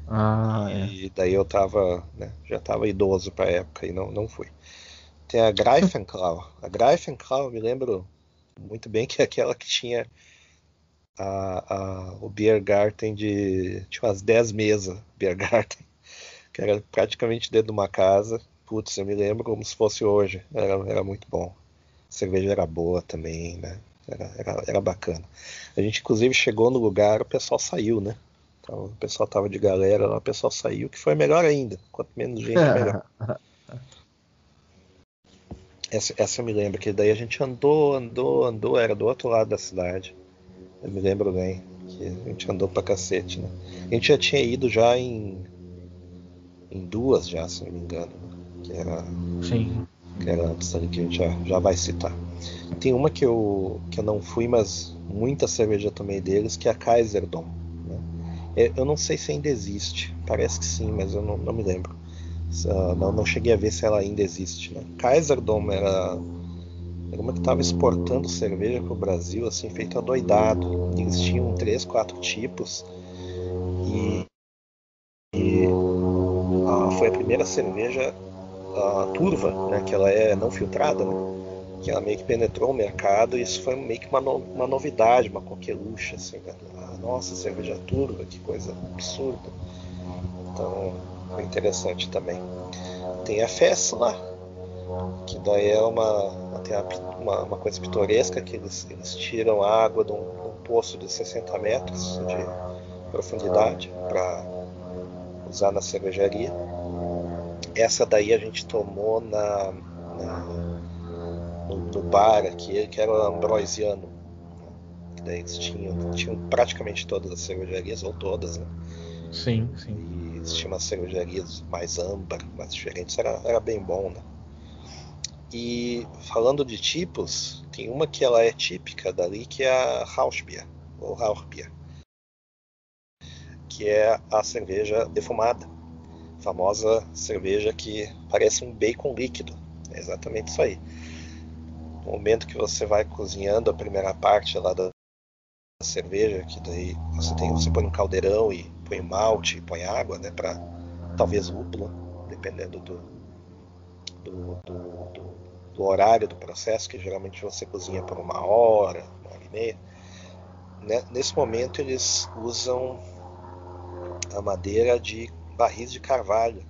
Ah, e é. daí eu tava, né, já tava idoso pra época e não, não fui. Tem a Greifenklau. A Greifenklau, me lembro muito bem que é aquela que tinha a, a, o Beer Garten de. Tinha umas 10 mesas, Beer Garten que era praticamente dentro de uma casa. Putz, eu me lembro como se fosse hoje. Era, era muito bom. A cerveja era boa também, né? Era, era, era bacana. A gente, inclusive, chegou no lugar, o pessoal saiu, né? Então, o pessoal tava de galera lá, o pessoal saiu, que foi melhor ainda. Quanto menos gente, melhor. Essa, essa eu me lembro, que daí a gente andou, andou, andou, era do outro lado da cidade. Eu me lembro bem, que a gente andou pra cacete, né? A gente já tinha ido já em em duas já, se não me engano. Que era, Sim. Que era antes ali que a gente já, já vai citar. Tem uma que eu, que eu não fui, mas muita cerveja tomei deles, que é a Kaiserdom. É, eu não sei se ainda existe. Parece que sim, mas eu não, não me lembro. Uh, não, não cheguei a ver se ela ainda existe. Né? Kaiserdom era, era uma que estava exportando cerveja para o Brasil, assim, feito adoidado. Eles tinham três, quatro tipos. E, e foi a primeira cerveja uh, turva, né, que ela é não filtrada, né, que ela meio que penetrou o mercado e isso foi meio que uma, no, uma novidade, uma coqueluche, assim, né, ah, nossa, cerveja turva, que coisa absurda. Então, foi interessante também. Tem a Fessla, que daí é uma, uma, uma, coisa pitoresca, que eles, eles tiram a água de um, um poço de 60 metros de profundidade para usar na cervejaria. Essa daí a gente tomou na, na no, no, bar aqui, que era o Ambrosiano. Que daí eles tinham, tinham praticamente todas as cervejarias, ou todas, né? Sim, sim. E eles tinham umas cervejarias mais âmbar, mais diferentes, era, era bem bom, né? E falando de tipos, tem uma que ela é típica dali, que é a Rauschbier, ou Rauchbier, que é a cerveja defumada famosa cerveja que parece um bacon líquido. É exatamente isso aí. No momento que você vai cozinhando a primeira parte lá da cerveja, que daí você tem, você põe um caldeirão e põe malte e põe água, né, para talvez lúpulo, dependendo do do, do, do, do, horário do processo, que geralmente você cozinha por uma hora, uma hora e meia. Né? Nesse momento eles usam a madeira de barris de carvalho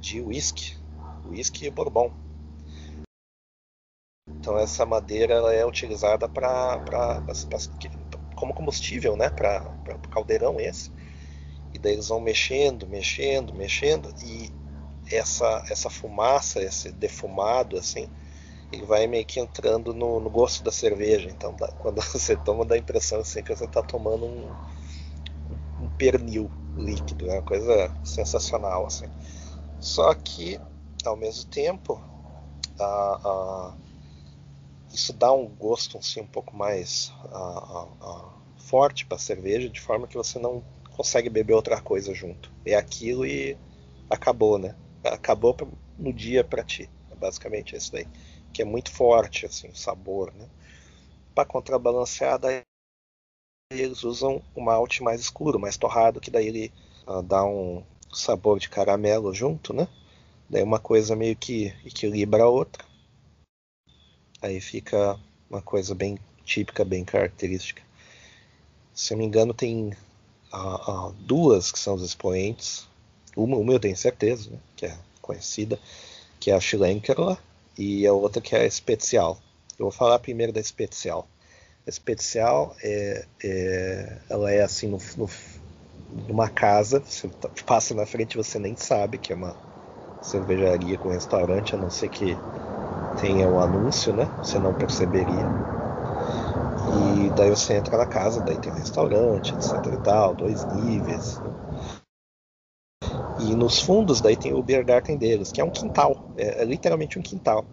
de whisky, whisky e bourbon. Então essa madeira ela é utilizada para como combustível, né, para o caldeirão esse. E daí eles vão mexendo, mexendo, mexendo e essa essa fumaça, esse defumado assim, ele vai meio que entrando no, no gosto da cerveja. Então dá, quando você toma dá a impressão assim que você está tomando um, um pernil líquido, é uma coisa sensacional assim. Só que ao mesmo tempo a, a, isso dá um gosto assim, um pouco mais a, forte para a cerveja, de forma que você não consegue beber outra coisa junto. É aquilo e acabou, né? Acabou no dia para ti. É basicamente isso daí, que é muito forte assim o sabor, né? Para contrabalancear daí eles usam o malte mais escuro, mais torrado, que daí ele uh, dá um sabor de caramelo junto, né? Daí uma coisa meio que equilibra a outra. Aí fica uma coisa bem típica, bem característica. Se eu me engano, tem duas que são os expoentes. Uma, uma eu tenho certeza, né? que é conhecida, que é a Schlenkerla, e a outra que é a Especial. Eu vou falar primeiro da Especial especial é, é, ela é assim no, no, numa casa você tá, passa na frente você nem sabe que é uma cervejaria com restaurante a não ser que tenha o um anúncio né? Você não perceberia. E daí você entra na casa daí tem um restaurante etc e tal dois níveis. E nos fundos daí tem o beer garden deles que é um quintal. É, é literalmente um quintal.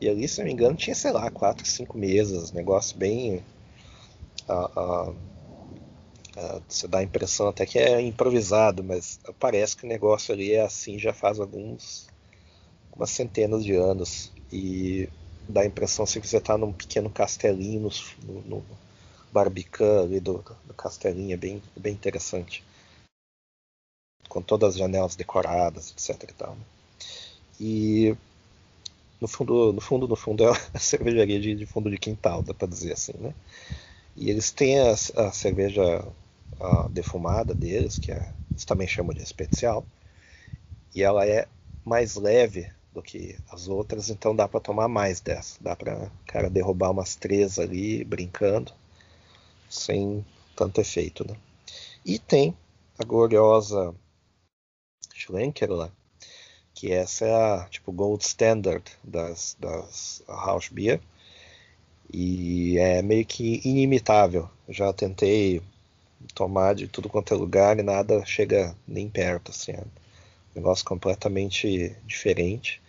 E ali, se não me engano, tinha, sei lá, quatro, cinco mesas, negócio bem. Você dá a impressão até que é improvisado, mas parece que o negócio ali é assim já faz alguns algumas centenas de anos e dá a impressão assim, que você está num pequeno castelinho no, no Barbicã ali do, do castelinho, é bem, bem interessante. Com todas as janelas decoradas, etc e tal. Né? E no fundo, no fundo, no fundo, é a cervejaria de, de fundo de quintal, dá para dizer assim, né? E eles têm a, a cerveja a defumada deles, que é, eles também chamam de especial, e ela é mais leve do que as outras, então dá para tomar mais dessa. Dá para cara derrubar umas três ali brincando, sem tanto efeito, né? E tem a gloriosa Schlenker lá, que essa é a tipo gold standard das das house beer e é meio que inimitável. Já tentei tomar de tudo quanto é lugar e nada chega nem perto, assim. Negócio completamente diferente.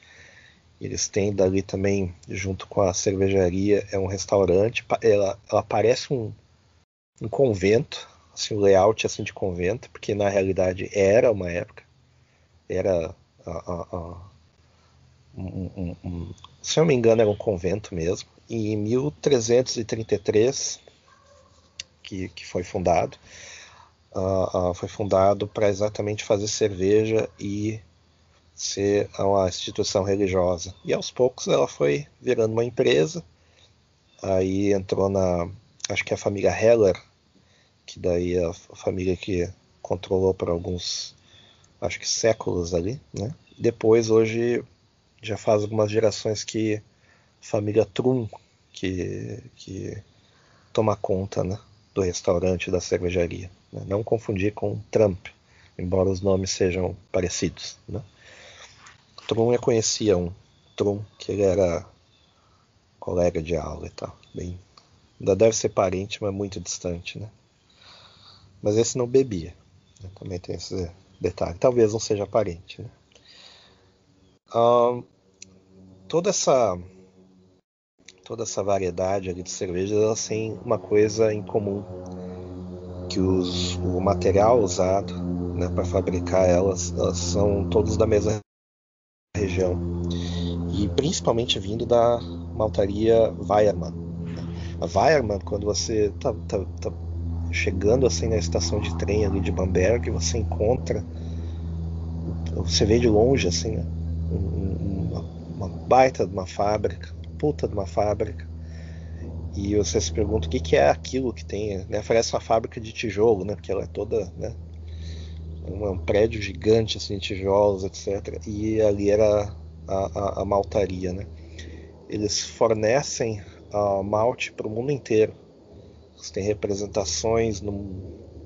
Eles têm dali também, junto com a cervejaria, é um restaurante. Ela, ela parece um, um convento, assim, um layout assim de convento, porque na realidade era uma época. Era a, a, a, um, um, se eu não me engano, era um convento mesmo. E em 1333 que, que foi fundado. Uh, uh, foi fundado para exatamente fazer cerveja e ser uma instituição religiosa. E aos poucos ela foi virando uma empresa. Aí entrou na, acho que é a família Heller, que daí é a família que controlou por alguns, acho que séculos ali, né? Depois hoje já faz algumas gerações que a família Trum que, que toma conta, né? do restaurante da cervejaria. Né? Não confundir com Trump, embora os nomes sejam parecidos. Né? Trum eu conhecia um Trum, que ele era colega de aula e tal. Bem, ainda deve ser parente, mas muito distante. Né? Mas esse não bebia. Né? Também tem esse detalhe. Talvez não seja parente. Né? Toda essa toda essa variedade ali de cervejas, elas têm uma coisa em comum, que os, o material usado né, para fabricar elas, elas são todos da mesma região e principalmente vindo da maltaria Weiermann. Né. A Weiermann, quando você está tá, tá chegando assim na estação de trem ali de Bamberg, você encontra, você vê de longe assim, uma, uma baita de uma fábrica, puta de uma fábrica. E você se pergunta o que, que é aquilo que tem. Né? Parece uma fábrica de tijolo, né? Porque ela é toda. Né? Um, um prédio gigante assim, tijolos, etc. E ali era a, a, a maltaria. Né? Eles fornecem uh, malte para o mundo inteiro. Eles têm representações no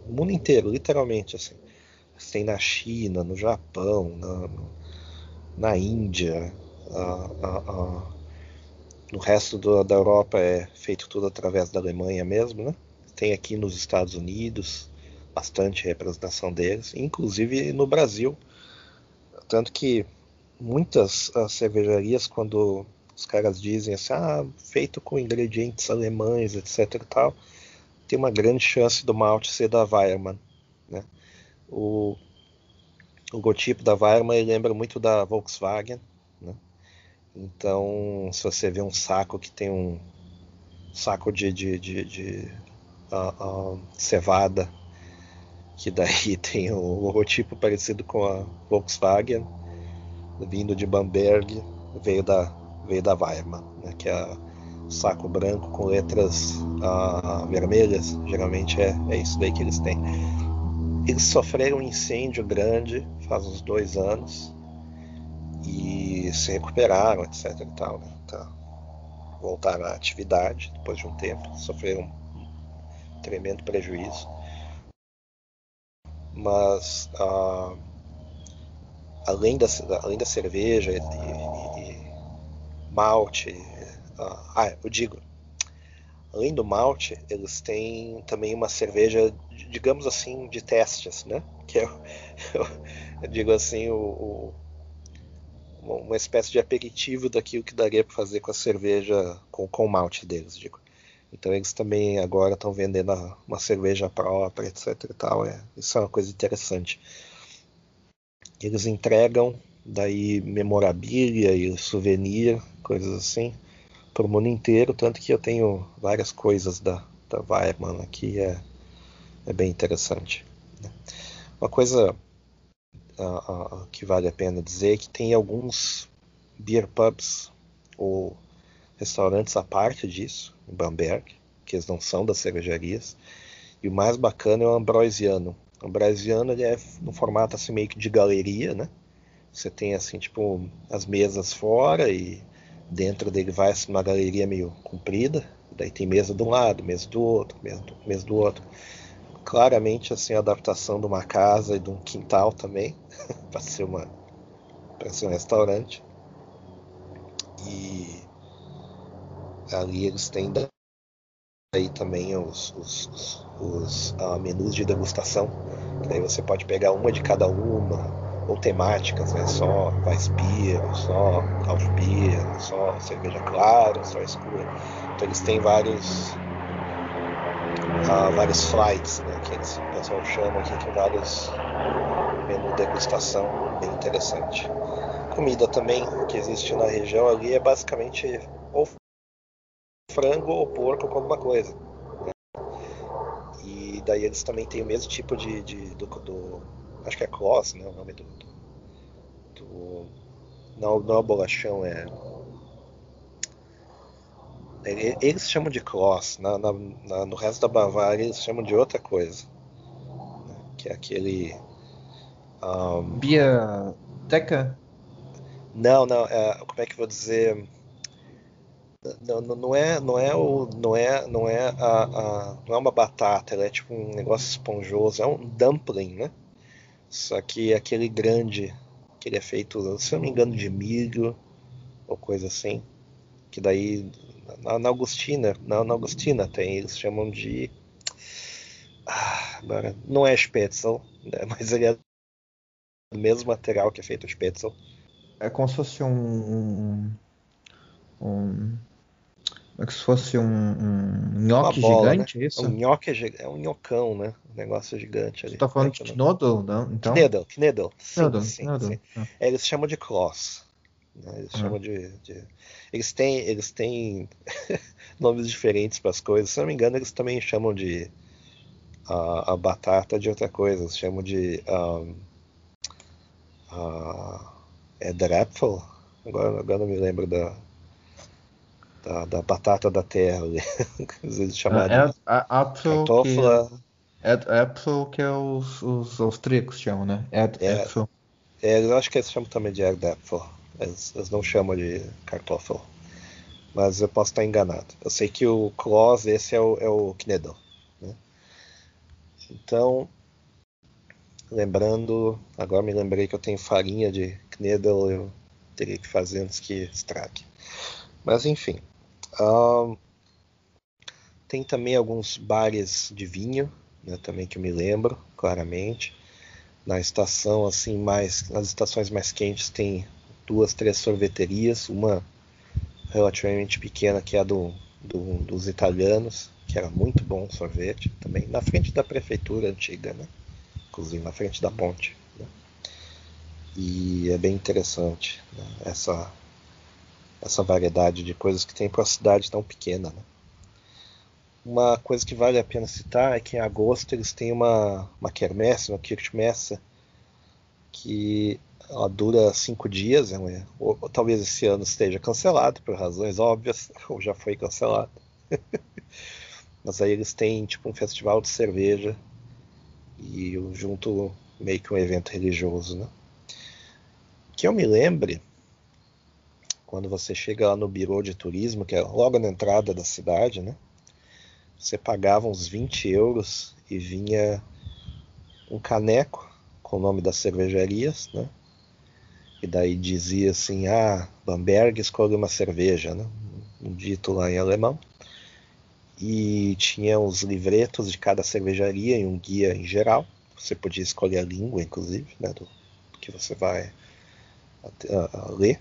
mundo inteiro, literalmente. Assim. Eles têm na China, no Japão, na, na Índia. No resto do, da Europa é feito tudo através da Alemanha mesmo, né? Tem aqui nos Estados Unidos bastante representação deles, inclusive no Brasil. Tanto que muitas cervejarias, quando os caras dizem assim, ah, feito com ingredientes alemães, etc e tal, tem uma grande chance do malte ser da Weiermann, né? O, logotipo da Weiermann lembra muito da Volkswagen, então, se você vê um saco que tem um saco de, de, de, de uh, uh, cevada, que daí tem o logotipo parecido com a Volkswagen, vindo de Bamberg, veio da, veio da Weimar, né, que é saco branco com letras uh, vermelhas, geralmente é, é isso daí que eles têm. Eles sofreram um incêndio grande faz uns dois anos e se recuperaram, etc. E tal, né? tá. Voltaram à atividade depois de um tempo, sofreram um tremendo prejuízo. Mas ah, além, da, além da cerveja e, e, e malte, ah, ah, eu digo, além do malte, eles têm também uma cerveja, digamos assim, de testes, né? Que é, eu, digo assim, o uma espécie de aperitivo daquilo que daria para fazer com a cerveja, com, com o malte deles, digo. Então eles também agora estão vendendo uma cerveja própria, etc. E tal. É, isso é uma coisa interessante. Eles entregam daí memorabilia e souvenir, coisas assim, para o mundo inteiro, tanto que eu tenho várias coisas da, da Weirman aqui, é, é bem interessante. Né? Uma coisa uh, uh, que vale a pena dizer que tem alguns beer pubs ou restaurantes à parte disso, em Bamberg, que eles não são das cervejarias. E o mais bacana é o Ambrosiano. O Ambrosiano ele é no formato assim meio que de galeria, né? Você tem assim tipo as mesas fora e dentro dele vai assim, uma galeria meio comprida. Daí tem mesa de um lado, mesa do outro, mesa do, mesa do outro. Claramente assim a adaptação de uma casa e de um quintal também para ser uma para ser um restaurante. E ali eles têm aí também os, os, os, os uh, menus de degustação. Daí você pode pegar uma de cada uma, ou temáticas, né? Só Weissbier, só Kaltbier, só cerveja clara, só escura. Então eles têm vários vários flights, né? Que eles, o pessoal chama aqui, tem vários menu degustação bem interessante. Comida também que existe na região ali é basicamente ou frango ou porco com alguma coisa. Né? E daí eles também têm o mesmo tipo de, de do, do, acho que é Kloss, né, o nome do, do, do não, não é bolachão, é eles chamam de Kloss, na, na, na, no resto da Bavária eles chamam de outra coisa, né? que é aquele um... Bia Teca? Não, não, é, como é que eu vou dizer? Não, não é, não é o, não é, não é a, a, não é uma batata, ela é tipo um negócio esponjoso, é um dumpling, né? Só que aquele grande, que ele é feito, se eu não me engano, de milho ou coisa assim, que daí na, na Augustina, na, na, Augustina tem, eles chamam de ah, agora, não é Spätzle, né? mas ele é do mesmo material que é feito o Spätzle. É como se fosse um, um é que se fosse um, um nhoque bola, gigante, né? é isso? Um nhoque é, é um nhocão, né? Um negócio gigante ali. Você tá falando de Knodel, não? Então? Knedel, Knedel. Sim, Knodel, sim, sim. Ah. É, eles chamam de Kloss. Né? Eles ah. chamam de, de, Eles têm, eles têm nomes diferentes para as coisas. Se não me engano, eles também chamam de a, a batata de outra coisa. Eles chamam de... Um, uh, é Drapfel? Agora, agora não me lembro da da, da batata da terra, às vezes chamada é, é, cartófila. Que, é, Apfel que é os, os austríacos chamam, né? É, Apfel. É, eu acho que eles chamam também de Erdäpfel. Eles, não chamam de cartófila. Mas eu posso estar enganado. Eu sei que o Kloss, esse é o, é o Knedel. Né? Então, lembrando, agora me lembrei que eu tenho farinha de Knedel, eu teria que fazer antes que estrague. Mas enfim, tem também alguns bares de vinho, né, também que eu me lembro claramente. Na estação assim mais, nas estações mais quentes tem duas, três sorveterias, uma relativamente pequena que é a do, do, dos italianos, que era muito bom sorvete, também na frente da prefeitura antiga, né? inclusive na frente da ponte. Né? E é bem interessante né? essa essa variedade de coisas que tem para uma cidade tão pequena. Né? Uma coisa que vale a pena citar é que em agosto eles têm uma, uma quermesse, uma Kirchmesse, que ela dura cinco dias, né? ou, ou, talvez esse ano esteja cancelado por razões óbvias, ou já foi cancelado. Mas aí eles têm tipo um festival de cerveja e junto meio que um evento religioso, né? Que eu me lembre, quando você chega lá no Biro de Turismo, que é logo na entrada da cidade, né? Você pagava uns 20 euros e vinha um caneco com o nome das cervejarias, né? E daí dizia assim, ah, Bamberg escolhe uma cerveja, né? Um dito lá em alemão. E tinha os livretos de cada cervejaria e um guia em geral. Você podia escolher a língua, inclusive, né? Do, que você vai a, a, ler.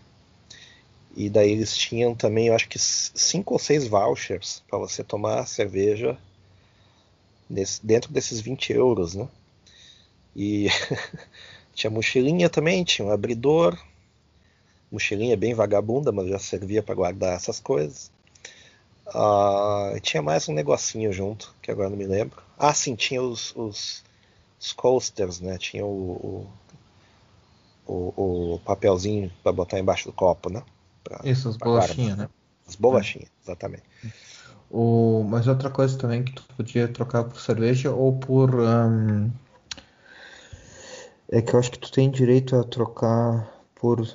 E daí eles tinham também, eu acho que cinco ou seis vouchers para você tomar cerveja nesse, dentro desses 20 euros, né? E tinha mochilinha também, tinha um abridor, mochilinha bem vagabunda, mas já servia para guardar essas coisas. Uh, tinha mais um negocinho junto, que agora não me lembro. Ah, sim, tinha os, os, os coasters, né? Tinha o, o, o, o papelzinho para botar embaixo do copo, né? Pra, Isso, as bolachinhas, né? As bolachinhas, é. exatamente. O, mas outra coisa também que tu podia trocar por cerveja ou por. Um, é que eu acho que tu tem direito a trocar por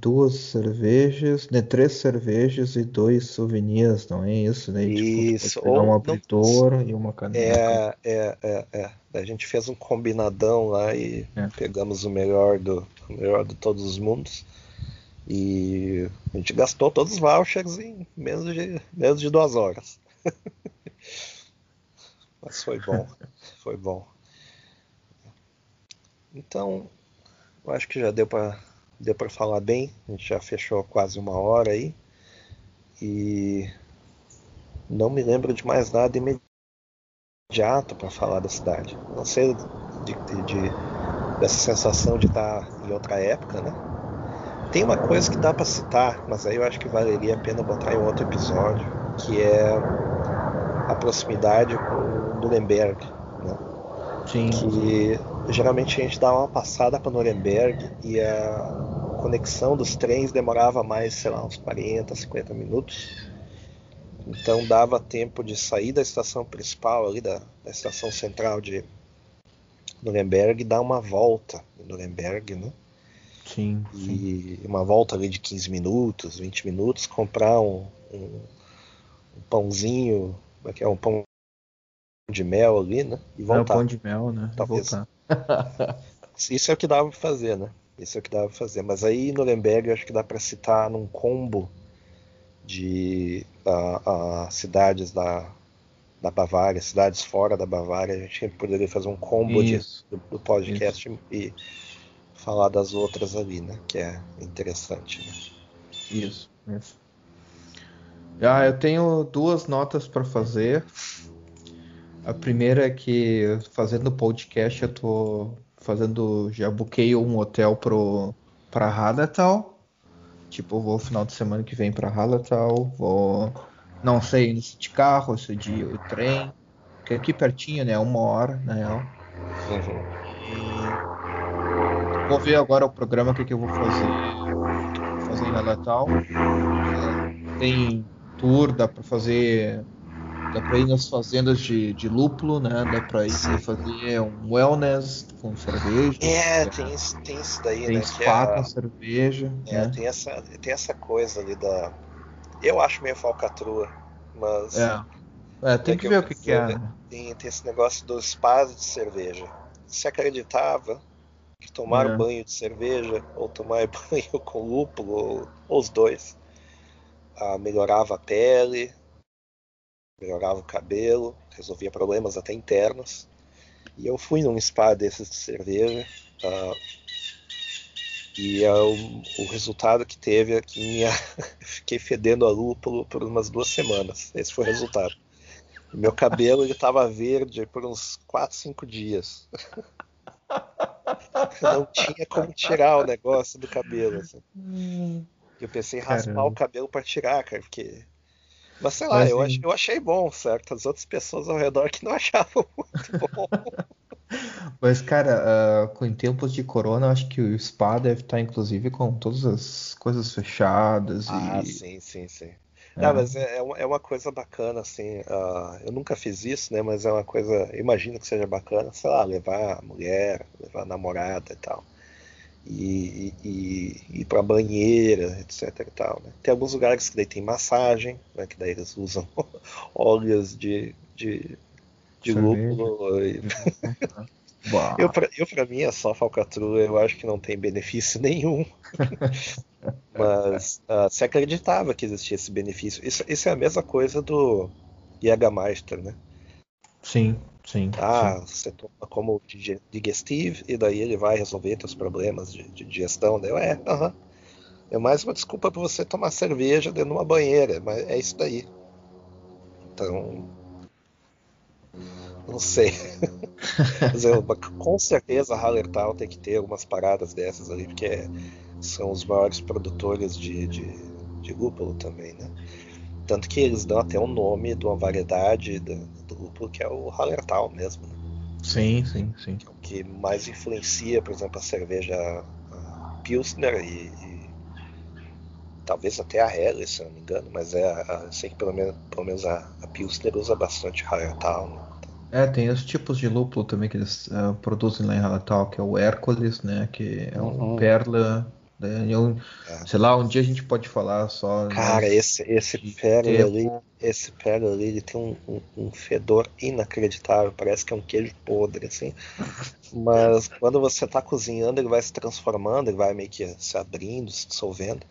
duas cervejas, né, três cervejas e dois souvenirs, não é isso? Né? Isso. Tipo, um abridor não... e uma caneca. É, é, é, é. A gente fez um combinadão lá e é. pegamos o melhor do o melhor de todos os mundos. E a gente gastou todos os vouchers em menos de, menos de duas horas. Mas foi bom, foi bom. Então, eu acho que já deu para deu para falar bem. A gente já fechou quase uma hora aí. E não me lembro de mais nada imediato para falar da cidade. Não sei de, de, de, dessa sensação de estar em outra época, né? Tem uma coisa que dá para citar, mas aí eu acho que valeria a pena botar em outro episódio, que é a proximidade com Nuremberg, né? Sim. Que geralmente a gente dá uma passada para Nuremberg e a conexão dos trens demorava mais, sei lá, uns 40, 50 minutos. Então dava tempo de sair da estação principal ali, da, da estação central de Nuremberg e dar uma volta em Nuremberg, né? Sim, E sim. uma volta ali de 15 minutos, 20 minutos, comprar um, um, um pãozinho, é que é um pão de mel ali, né? E voltar. É o pão de mel, né? Talvez. Isso é o que dava pra fazer, né? Isso é o que dava pra fazer. Mas aí Nuremberg eu acho que dá para citar num combo de uh, uh, cidades da, da Bavária, cidades fora da Bavária. A gente poderia fazer um combo de, do, do, podcast Isso. e falar das outras ali, né? Que é interessante. Né? Isso, isso. Ah, eu tenho duas notas para fazer. A primeira é que fazendo podcast eu tô fazendo. Já buquei um hotel pro, pra Hadatal. Tipo, vou final de semana que vem pra Hadatal. Vou. Não sei se de carro, se de trem. Porque aqui pertinho, né? Uma hora, na real. Uhum. Vou ver agora o programa que, que eu vou fazer. Vou fazer em Natal. Tem tour, dá pra fazer Dá pra ir nas fazendas de, de lúpulo, né? Dá pra ir fazer um wellness com cerveja. É, tem, tem isso daí, tem né? spa é com cerveja. É, né? tem, essa, tem essa coisa ali da. Eu acho meio falcatrua, mas. É, é tem que, que ver o que, que é. Né? Tem, tem esse negócio dos spas de cerveja. Se acreditava que tomar é. banho de cerveja ou tomar banho com lúpulo, ou, ou os dois, ah, melhorava a pele, melhorava o cabelo, resolvia problemas até internos. E eu fui num spa desses de cerveja. Uh, e é o, resultado que teve é que minha, fiquei fedendo a lúpulo por umas duas semanas. Esse foi o resultado. meu cabelo ele estava verde por uns 4, 5 dias. Não tinha como tirar o negócio do cabelo. Assim. Hum. Eu pensei em raspar Caramba. o cabelo para tirar, cara, porque mas sei lá, Mas, eu, ach, eu achei bom, certo? As outras pessoas ao redor que não achavam muito bom. Mas, cara, uh, com em tempos de corona, acho que o spa deve estar, inclusive, com todas as coisas fechadas. Ah, e... sim, sim, sim. É. Não, mas é, é, uma coisa bacana, assim. Uh, eu nunca fiz isso, né? Mas é uma coisa, imagino que seja bacana, sei lá, levar a mulher, levar a namorada e tal e, e, e ir para banheira, etc e tal. Né? Tem alguns lugares que daí tem massagem, né? que daí eles usam óleos de, de, de lúpulo. E... eu, pra, eu, pra mim, é só falcatrua, eu acho que não tem benefício nenhum. Mas uh, se acreditava que existia esse benefício. Isso, isso é a mesma coisa do Jägermeister, né? Sim. Sim. Ah, sim. você toma como digestive e daí ele vai resolver teus problemas de, de digestão. Daí, é, aham. Uh -huh. é mais uma desculpa para você tomar cerveja dentro de uma banheira, mas é isso daí. Então, não sei. com certeza a Hallertau tem que ter algumas paradas dessas ali, porque são os maiores produtores de, de, de lúpulo também, né? Tanto que eles dão até o um nome de uma variedade lúpulo que é o Hallertau mesmo. Né? Sim, sim, sim. Que é o que mais influencia, por exemplo, a cerveja a Pilsner e, e, talvez até a Helles, se não me engano, mas é a, a, sei que pelo menos, pelo menos a, a Pilsner usa bastante Hallertau. Né? É, tem os tipos de lúpulo também que eles uh, produzem lá em Hallertau, que é o Hércules, né, que é um uhum. perla né? Eu, é. Sei lá, um dia a gente pode falar só. Né, Cara, né, esse, esse pérola ali, esse pérola ali, ele tem um, um, um, fedor inacreditável, parece que é um queijo podre, assim. Mas quando você está cozinhando, ele vai se transformando, ele vai meio que se abrindo, se dissolvendo.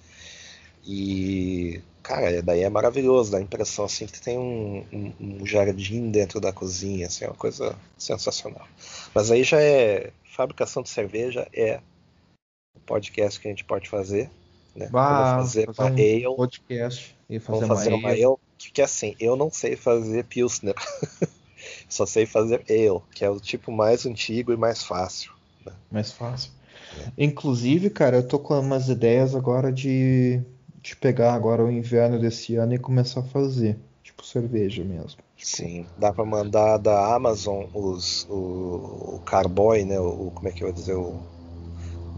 E, cara, daí é maravilhoso, dá a impressão assim que tem um, um, um jardim dentro da cozinha, assim, é uma coisa sensacional. Mas aí já é fabricação de cerveja é podcast que a gente pode fazer. Né? Bah, fazer, fazer um ale, podcast e fazer, Vamos fazer uma, ale. ale. Que, assim, eu não sei fazer Pilsner. Só sei fazer ale, que é o tipo mais antigo e mais fácil. Né? Mais fácil. É. Inclusive, cara, eu tô com umas ideias agora de, de pegar agora o inverno desse ano e começar a fazer. Tipo cerveja mesmo. Sim, dá para mandar da Amazon os, o, o Carboy, né? O, como é que eu vou dizer? O,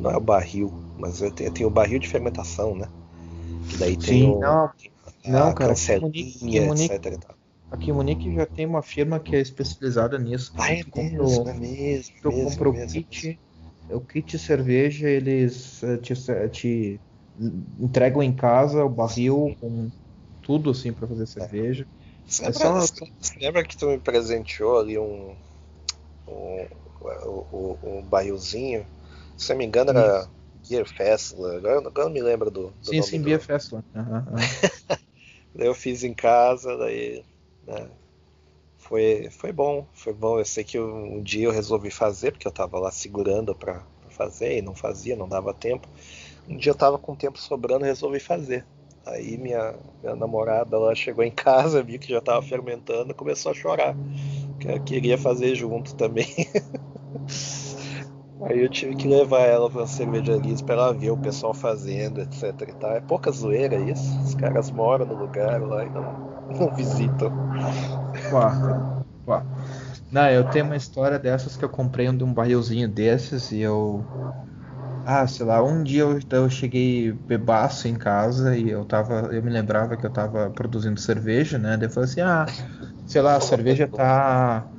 não é o barril, mas tem, tem o barril de fermentação, né? Que daí tem Sim, o, não, a não, cara, aqui em Munique, etc. Aqui em Munique já tem uma firma que é especializada nisso. Ah, é comprou, mesmo, é mesmo. Tu mesmo, comprou mesmo, kit, o kit cerveja, eles eh, te, te, entregam em casa o barril com tudo assim para fazer cerveja. Você lembra, é só... você lembra, que tu me presenteou ali um, um, um, um barrilzinho se não me engano, era Beer Festival. Agora, agora não me lembro do, do sim. Sim, do... Beer Festival. Uhum, uhum. daí eu fiz em casa, daí. Né, foi, foi bom, foi bom. Eu sei que um, um dia eu resolvi fazer, porque eu tava lá segurando para fazer e não fazia, não dava tempo. Um dia eu tava com tempo sobrando e resolvi fazer. Aí minha, minha namorada lá chegou em casa, viu que já tava fermentando, começou a chorar. Que ela queria fazer junto também. Aí eu tive que levar ela pra cervejaria pra ela ver o pessoal fazendo, etc e tal. É pouca zoeira isso. Os caras moram no lugar lá e não, não visitam. Uá, uá. Não, eu tenho uma história dessas que eu comprei um de um barrilzinho desses e eu. Ah, sei lá, um dia eu, eu cheguei bebaço em casa e eu tava. Eu me lembrava que eu tava produzindo cerveja, né? Daí eu falei assim, ah, sei lá, a cerveja tá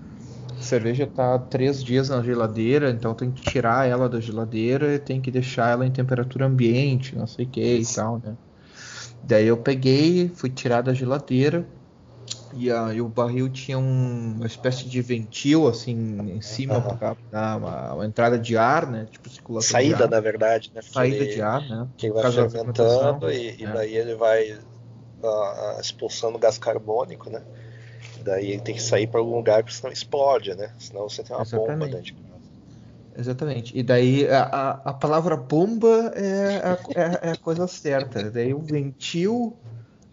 a cerveja tá três dias na geladeira, então tem que tirar ela da geladeira e tem que deixar ela em temperatura ambiente, não sei o que e tal, né? Daí eu peguei, fui tirar da geladeira e, a, e o barril tinha um, uma espécie de ventil assim em cima uhum. uma, uma, entrada de ar, né? Tipo circulação Saída, na verdade, né? Porque Saída ele, de ar, né? Que ele vai fermentando e, e é. daí ele vai uh, expulsando gás carbônico, né? Daí ele tem que sair para algum lugar, porque senão explode, né? Senão você tem uma Exatamente. bomba dentro de casa. Exatamente. E daí a, a palavra bomba é a, é, é a coisa certa. Daí o ventil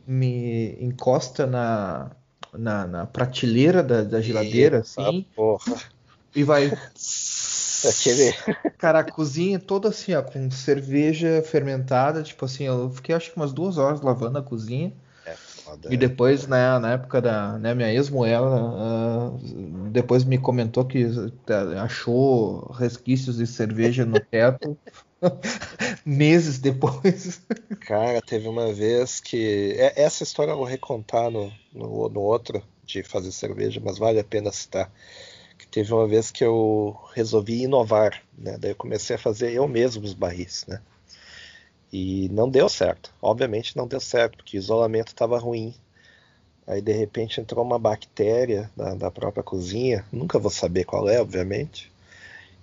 me encosta na, na, na prateleira da, da geladeira, Eita, assim. Porra. E vai. Aquele... Cara, a cozinha toda assim, ó, com cerveja fermentada. Tipo assim, eu fiquei acho que umas duas horas lavando a cozinha. E depois, né, na época da né, minha ex-moela, uh, depois me comentou que achou resquícios de cerveja no teto meses depois. Cara, teve uma vez que. É, essa história eu vou recontar no, no, no outro de fazer cerveja, mas vale a pena citar. Que teve uma vez que eu resolvi inovar, né? Daí eu comecei a fazer eu mesmo os barris, né? E não deu certo. Obviamente não deu certo, porque o isolamento estava ruim. Aí de repente entrou uma bactéria da, da, própria cozinha, nunca vou saber qual é, obviamente.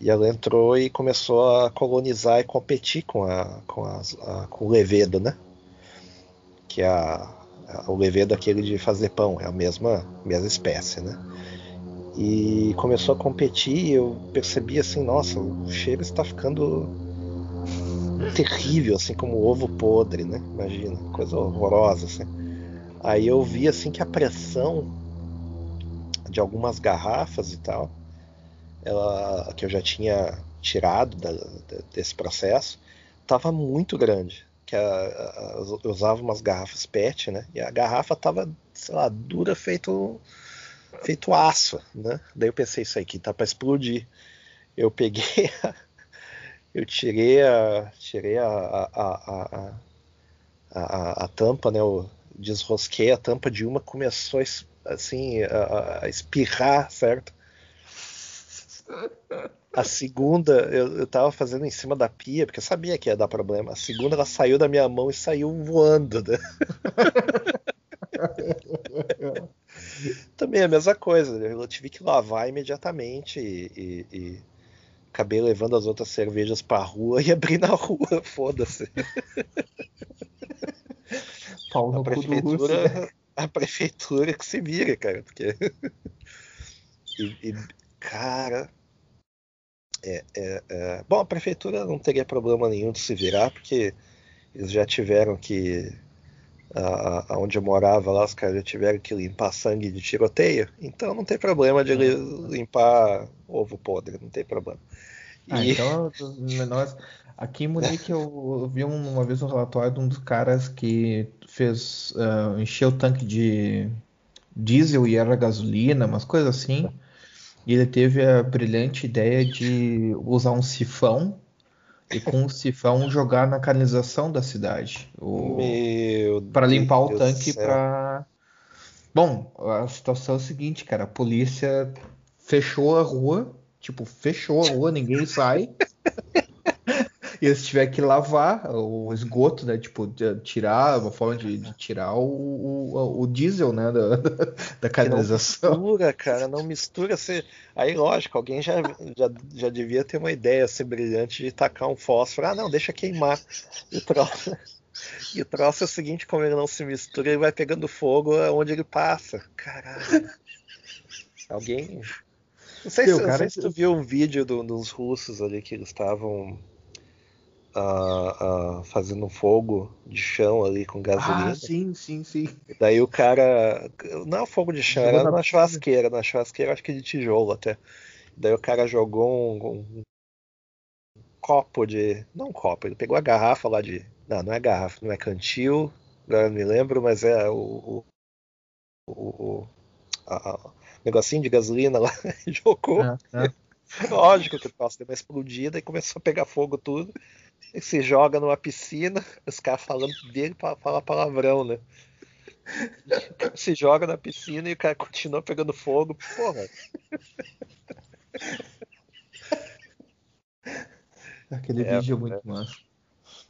E ela entrou e começou a colonizar e competir com, a, com, a, com o levedo, né? Que é a, a, o levedo aquele de fazer pão, é a mesma, mesma espécie, né? E começou a competir e eu percebi assim, nossa, o cheiro está ficando terrível, assim como ovo podre, né? Imagina, coisa horrorosa, assim. Aí eu vi assim que a pressão de algumas garrafas e tal, ela, que eu já tinha tirado da, desse processo, estava muito grande. Que a, a, eu usava umas garrafas PET, né? E a garrafa estava, sei lá, dura feito feito aço, né? Daí eu pensei isso aqui tá para explodir. Eu peguei, a, eu tirei a, tirei a, a, a, a, tampa, né? Eu desrosquei a tampa de uma, começou assim a, a espirrar, certo? A segunda eu, eu tava fazendo em cima da pia, porque eu sabia que ia dar problema. A segunda ela saiu da minha mão e saiu voando. Né? Também é a mesma coisa. Eu tive que lavar imediatamente e, e, e acabei levando as outras cervejas pra rua e abri na rua. Foda-se. a prefeitura, a prefeitura que se vira, cara, porque e, e, cara, é, é, é... Bom, a prefeitura não teria problema nenhum de se virar, porque eles já tiveram que. Aonde eu morava lá, os caras já tiveram que limpar sangue de tiroteio, então não tem problema de limpar ovo podre, não tem problema. Ah, e... então, nós, aqui em Munique eu vi uma vez um relatório de um dos caras que fez uh, encheu o tanque de diesel e era gasolina, umas coisas assim. E ele teve a brilhante ideia de usar um sifão e com o sifão jogar na canalização da cidade. Para limpar o tanque para. Bom, a situação é a seguinte, cara. A polícia fechou a rua, tipo, fechou a rua, ninguém sai. e eles tiveram que lavar o esgoto, né? Tipo, tirar, uma forma de, de tirar o, o, o, diesel, né? Da, da canalização. Não mistura, cara, não mistura. Você... Aí, lógico, alguém já, já, já devia ter uma ideia ser brilhante de tacar um fósforo. Ah, não, deixa queimar. E o troço, e o troço é o seguinte: como ele não se mistura, ele vai pegando fogo onde ele passa. Caralho. Alguém. Não sei, se, cara... não sei se tu viu um vídeo do, dos russos ali que eles estavam uh, uh, fazendo fogo de chão ali com gasolina. Ah, sim, sim, sim. Daí o cara. Não é fogo de chão, era na, churrasqueira, na churrasqueira acho que de tijolo até. Daí o cara jogou um, um, um copo de. Não um copo, ele pegou a garrafa lá de. Não, não é garrafa, não é cantil, agora não me lembro, mas é o. o, o a, a, negocinho de gasolina lá, jogou. Ah, ah. Lógico que o troço deu uma explodida e começou a pegar fogo tudo se joga numa piscina, os caras falando dele falar palavrão, né? Se joga na piscina e o cara continua pegando fogo, porra. Aquele é, vídeo é muito é. massa.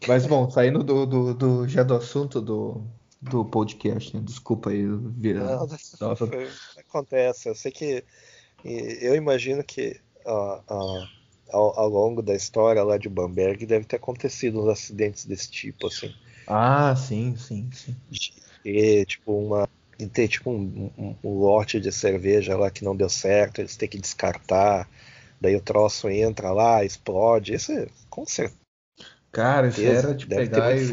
Mas bom, saindo do, do, do, já do assunto do, do podcast, né? desculpa aí. Vira... Não, Nossa. Foi, acontece, eu sei que. Eu imagino que. Uh, uh, ao, ao, longo da história lá de Bamberg deve ter acontecido uns acidentes desse tipo, assim. Ah, sim, sim, sim. De ter, tipo, uma. ter tipo um, um, um, lote de cerveja lá que não deu certo, eles têm que descartar, daí o troço entra lá, explode. Isso é, com certeza. Cara, isso era de pegar e,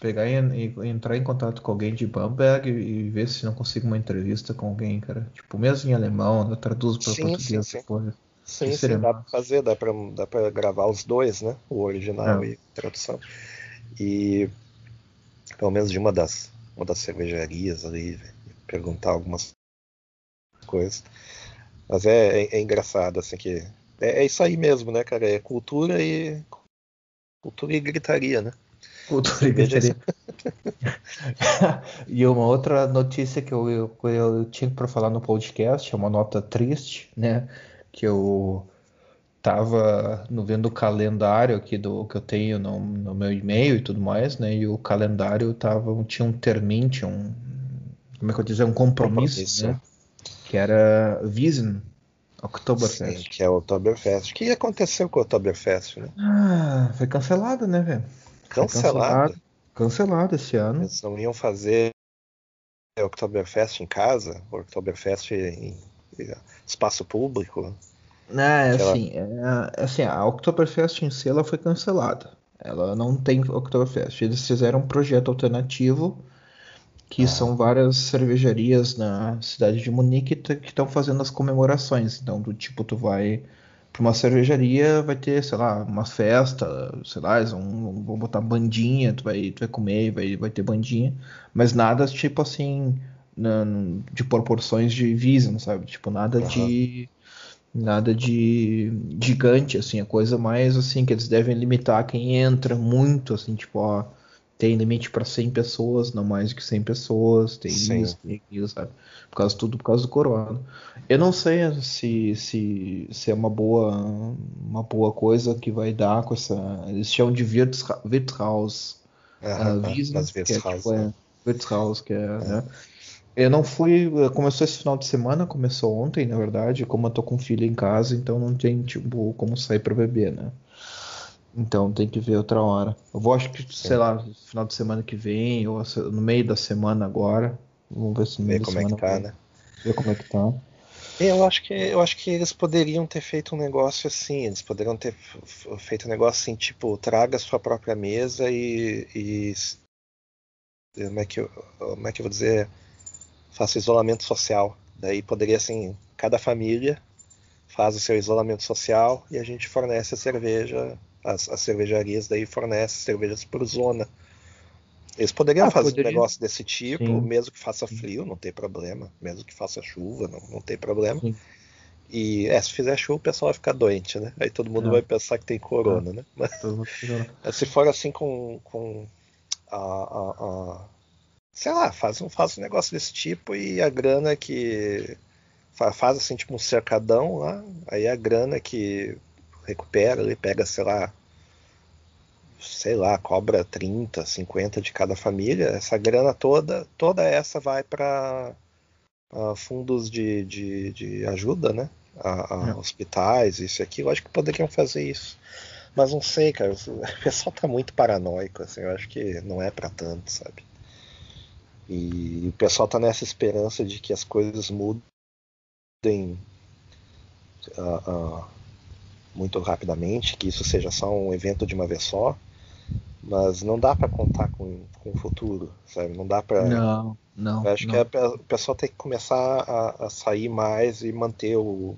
pegar e, e, entrar em contato com alguém de Bamberg e, e ver se não consigo uma entrevista com alguém, cara. Tipo, mesmo em alemão, eu traduzo para português sim, sim. Sim, sim, dá pra fazer, dá pra, dá pra gravar os dois, né? O original é. e a tradução. E pelo menos de uma das, uma das cervejarias ali, perguntar algumas coisas. Mas é, é, é engraçado, assim, que. É, é, isso aí mesmo, né, cara? É cultura e. Cultura e gritaria, né? Cultura e gritaria. e uma outra notícia que eu, eu, eu tinha para falar no podcast, é uma nota triste, né? que eu tava no vendo o calendário aqui do que eu tenho no, no, meu e-mail e tudo mais, né? E o calendário tava tinha um termin, tinha um como é que eu dizer, um compromisso, compromisso. né? Que era Wiesen Oktoberfest. Sim, que é o Oktoberfest. O que aconteceu com o Oktoberfest, né? Ah, foi cancelado, né, velho? Cancelado? Cancelado esse ano. Eles não iam fazer Oktoberfest em casa, Oktoberfest em espaço público. É, Aquela... assim, é, assim, a Oktoberfest em si ela foi cancelada. Ela não tem Oktoberfest. Eles fizeram um projeto alternativo que ah. são várias cervejarias na cidade de Munique que estão fazendo as comemorações. Então, do tipo, tu vai para uma cervejaria, vai ter, sei lá, uma festa, sei lá, eles vão, vão botar bandinha, tu vai, tu vai comer, vai, vai ter bandinha, mas nada tipo assim, na, de proporções de Vision, sabe? Tipo, nada uhum. de nada de gigante, assim, a coisa mais assim que eles devem limitar quem entra muito, assim, tipo, ó, tem limite para 100 pessoas, não mais do que 100 pessoas, tem Sim. isso, tem aquilo, sabe? Por causa tudo por causa do corona. Eu não sei se, se, se é uma boa uma boa coisa que vai dar com essa, eles chamam de Wirthaus, ah, uh, Wiesn, que é, tipo, é, que é, é. Né? Eu não fui. Começou esse final de semana, começou ontem, na verdade. Como eu tô com filho em casa, então não tem, tipo, como sair pra beber, né? Então tem que ver outra hora. Eu vou, acho que, Sim. sei lá, final de semana que vem, ou no meio da semana agora. Vamos ver se no meio ver como é que tá, né? Ver como é que tá. Eu acho que eu acho que eles poderiam ter feito um negócio assim, eles poderiam ter feito um negócio assim, tipo, traga a sua própria mesa e, e como é que eu, como é que eu vou dizer, faça isolamento social. Daí poderia assim, cada família faz o seu isolamento social e a gente fornece a cerveja, as, as cervejarias daí fornecem cervejas por zona. Eles poderiam ah, fazer poderia. um negócio desse tipo, Sim. mesmo que faça frio, não tem problema. Mesmo que faça chuva, não, não tem problema. Sim. E é, se fizer chuva, o pessoal vai ficar doente, né? Aí todo mundo é. vai pensar que tem corona, é. né? Mas, se for assim com, com a, a, a sei lá, faz um, faz um negócio desse tipo e a grana que faz assim tipo um cercadão lá, aí a grana que recupera, ele pega, sei lá, sei lá, cobra 30, 50 de cada família, essa grana toda, toda essa vai para uh, fundos de, de, de, ajuda, né? A, a é. hospitais, isso e aquilo, acho que poderiam fazer isso. Mas não sei, cara, o pessoal tá muito paranoico, assim, eu acho que não é para tanto, sabe? E o pessoal tá nessa esperança de que as coisas mudem uh, uh, muito rapidamente, que isso seja só um evento de uma vez só, mas não dá para contar com, com o futuro, sabe? Não dá para. Não, não. Eu acho não. que a, o pessoal tem que começar a, a sair mais e manter o,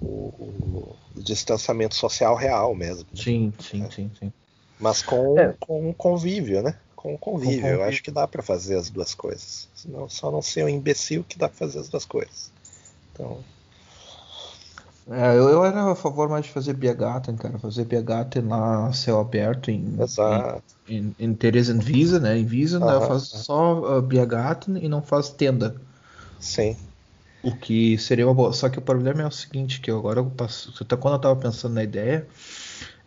o, o, o distanciamento social real mesmo. Né? Sim, sim, é. sim, sim. Mas com, é. com convívio, né? com o convívio. Eu acho que dá para fazer as duas coisas. Não, só não ser um imbecil que dá para fazer as duas coisas. Então. É, eu, eu, era a favor mais de fazer Biergarten, cara. Fazer Biergarten lá céu aberto em, Exato. em, em, em Visa, né? Em Visa, né? faz só uh, e não faz tenda. Sim. O que seria uma boa. Só que o problema é o seguinte, que eu agora eu passo, quando eu tava pensando na ideia,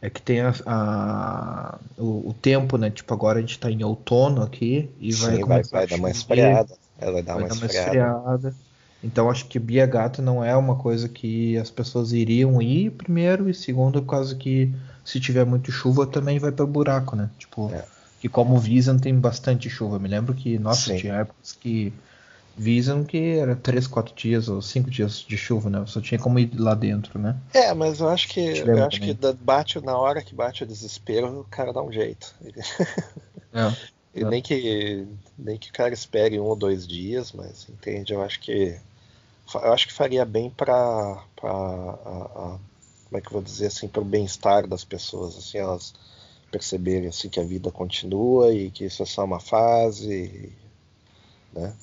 é que tem a, a o, o, tempo, né? Tipo, agora a gente tá em outono aqui e Sim, vai, vai, vai dar uma esfriada. Ela vai dar vai uma esfriada. Então acho que Bia Gato não é uma coisa que as pessoas iriam ir primeiro e segundo por causa que se tiver muito chuva também vai para buraco, né? Tipo, é. que como Vision tem bastante chuva. Me lembro que nossa Sim. tinha épocas que visam que era 3, 4 dias ou 5 dias de chuva, né? Só tinha como ir lá dentro, né? É, mas eu acho que eu acho que bate na hora que bate o desespero, o cara dá um jeito. É, e nem que nem que o cara espere um ou dois dias, mas entende? Eu acho que eu acho que faria bem para como é que eu vou dizer assim, para o bem-estar das pessoas, assim, elas perceberem assim que a vida continua e que isso é só uma fase, né?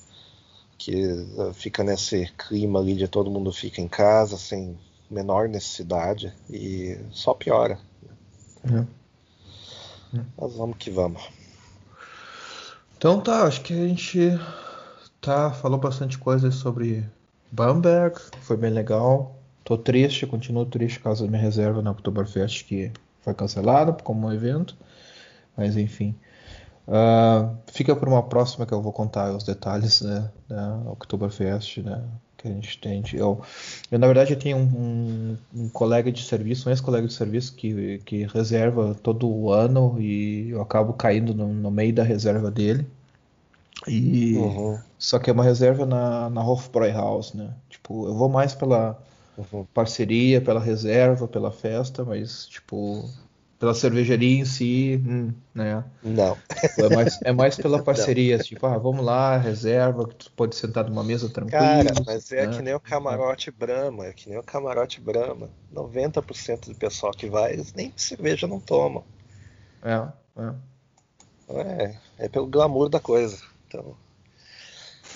que eh, fica nesse clima ali de todo mundo fica em casa sem menor necessidade e só piora. É. É. Mas vamos que vamos. Então tá, acho que a gente tá falou bastante coisa sobre Bamberg, foi bem legal. Tô triste, continuo triste por causa da minha reserva na Oktoberfest que foi cancelada como um evento, mas enfim. Uh, fica para uma próxima que eu vou contar os detalhes né, da Oktoberfest, né, que a gente tem. Eu, eu na verdade, eu tenho um, um, um colega de serviço, um ex-colega de serviço que, que reserva todo o ano e eu acabo caindo no, no meio da reserva dele. E uhum. só que é uma reserva na, na Hofbräuhaus, né? Tipo, eu vou mais pela uhum. parceria, pela reserva, pela festa, mas tipo pela cervejaria em si, hum, né? Não. É mais, é mais pela parceria, tipo, ah, vamos lá, reserva, que tu pode sentar numa mesa tranquilo. Cara, mas é né? que nem o camarote Brahma, é que nem o camarote Brahma. 90% do pessoal que vai, eles nem cerveja não tomam. É, é. É, é pelo glamour da coisa. Então.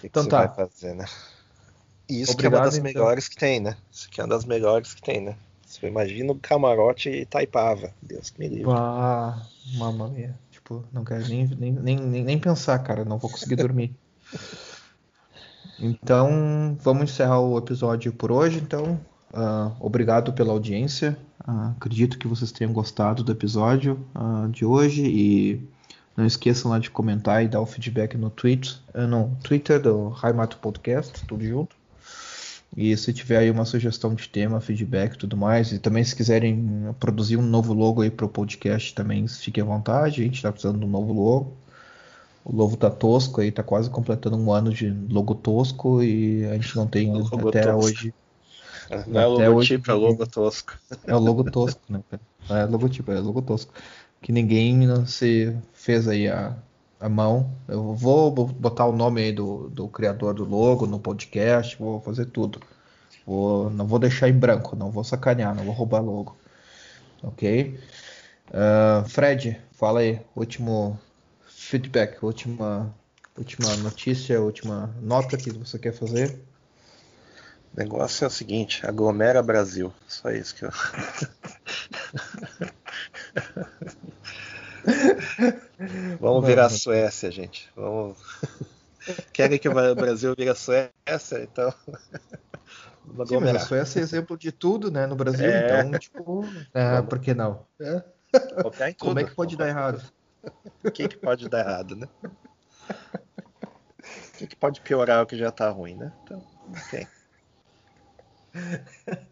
que então que tá. vai fazer, né? E isso Obrigado, que é uma das então. melhores que tem, né? Isso que é uma das melhores que tem, né? Você imagina o camarote Itaipava. Deus me livre. Ah, mia. Tipo, não quero nem, nem, nem, nem pensar, cara. Não vou conseguir dormir. então, vamos encerrar o episódio por hoje. Então, uh, obrigado pela audiência. Uh, acredito que vocês tenham gostado do episódio uh, de hoje e não esqueçam lá de comentar e dar o feedback no, tweet, no Twitter do Raimato Podcast, tudo junto. E se tiver aí uma sugestão de tema, feedback e tudo mais, e também se quiserem produzir um novo logo aí para o podcast, também fiquem à vontade. A gente está precisando de um novo logo. O logo tá tosco aí, tá quase completando um ano de logo tosco e a gente não tem até tosco. hoje. É, não é logotipo, hoje, é logo tosco. É o logo tosco, né? É logotipo, é logo tosco. Que ninguém se fez aí a, a mão. Eu vou botar o nome aí do, do criador do logo no podcast, vou fazer tudo. Vou, não vou deixar em branco, não vou sacanear, não vou roubar logo. Ok? Uh, Fred, fala aí, último feedback, última, última notícia, última nota que você quer fazer. O negócio é o seguinte, aglomera Brasil. Só isso que eu. Vamos virar a Suécia, gente. Vamos. Querem que o Brasil vire a Suécia? Então. Sim, mas a Suécia é exemplo de tudo, né, no Brasil, é. então, tipo, é, por que não? É. Como é que pode dar errado? O que, que pode dar errado, né? O que, que pode piorar o que já tá ruim, né? Então, ok.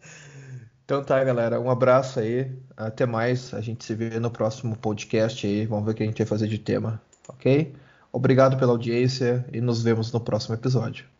Então tá, galera. Um abraço aí. Até mais. A gente se vê no próximo podcast aí. Vamos ver o que a gente vai fazer de tema. Ok? Obrigado pela audiência e nos vemos no próximo episódio.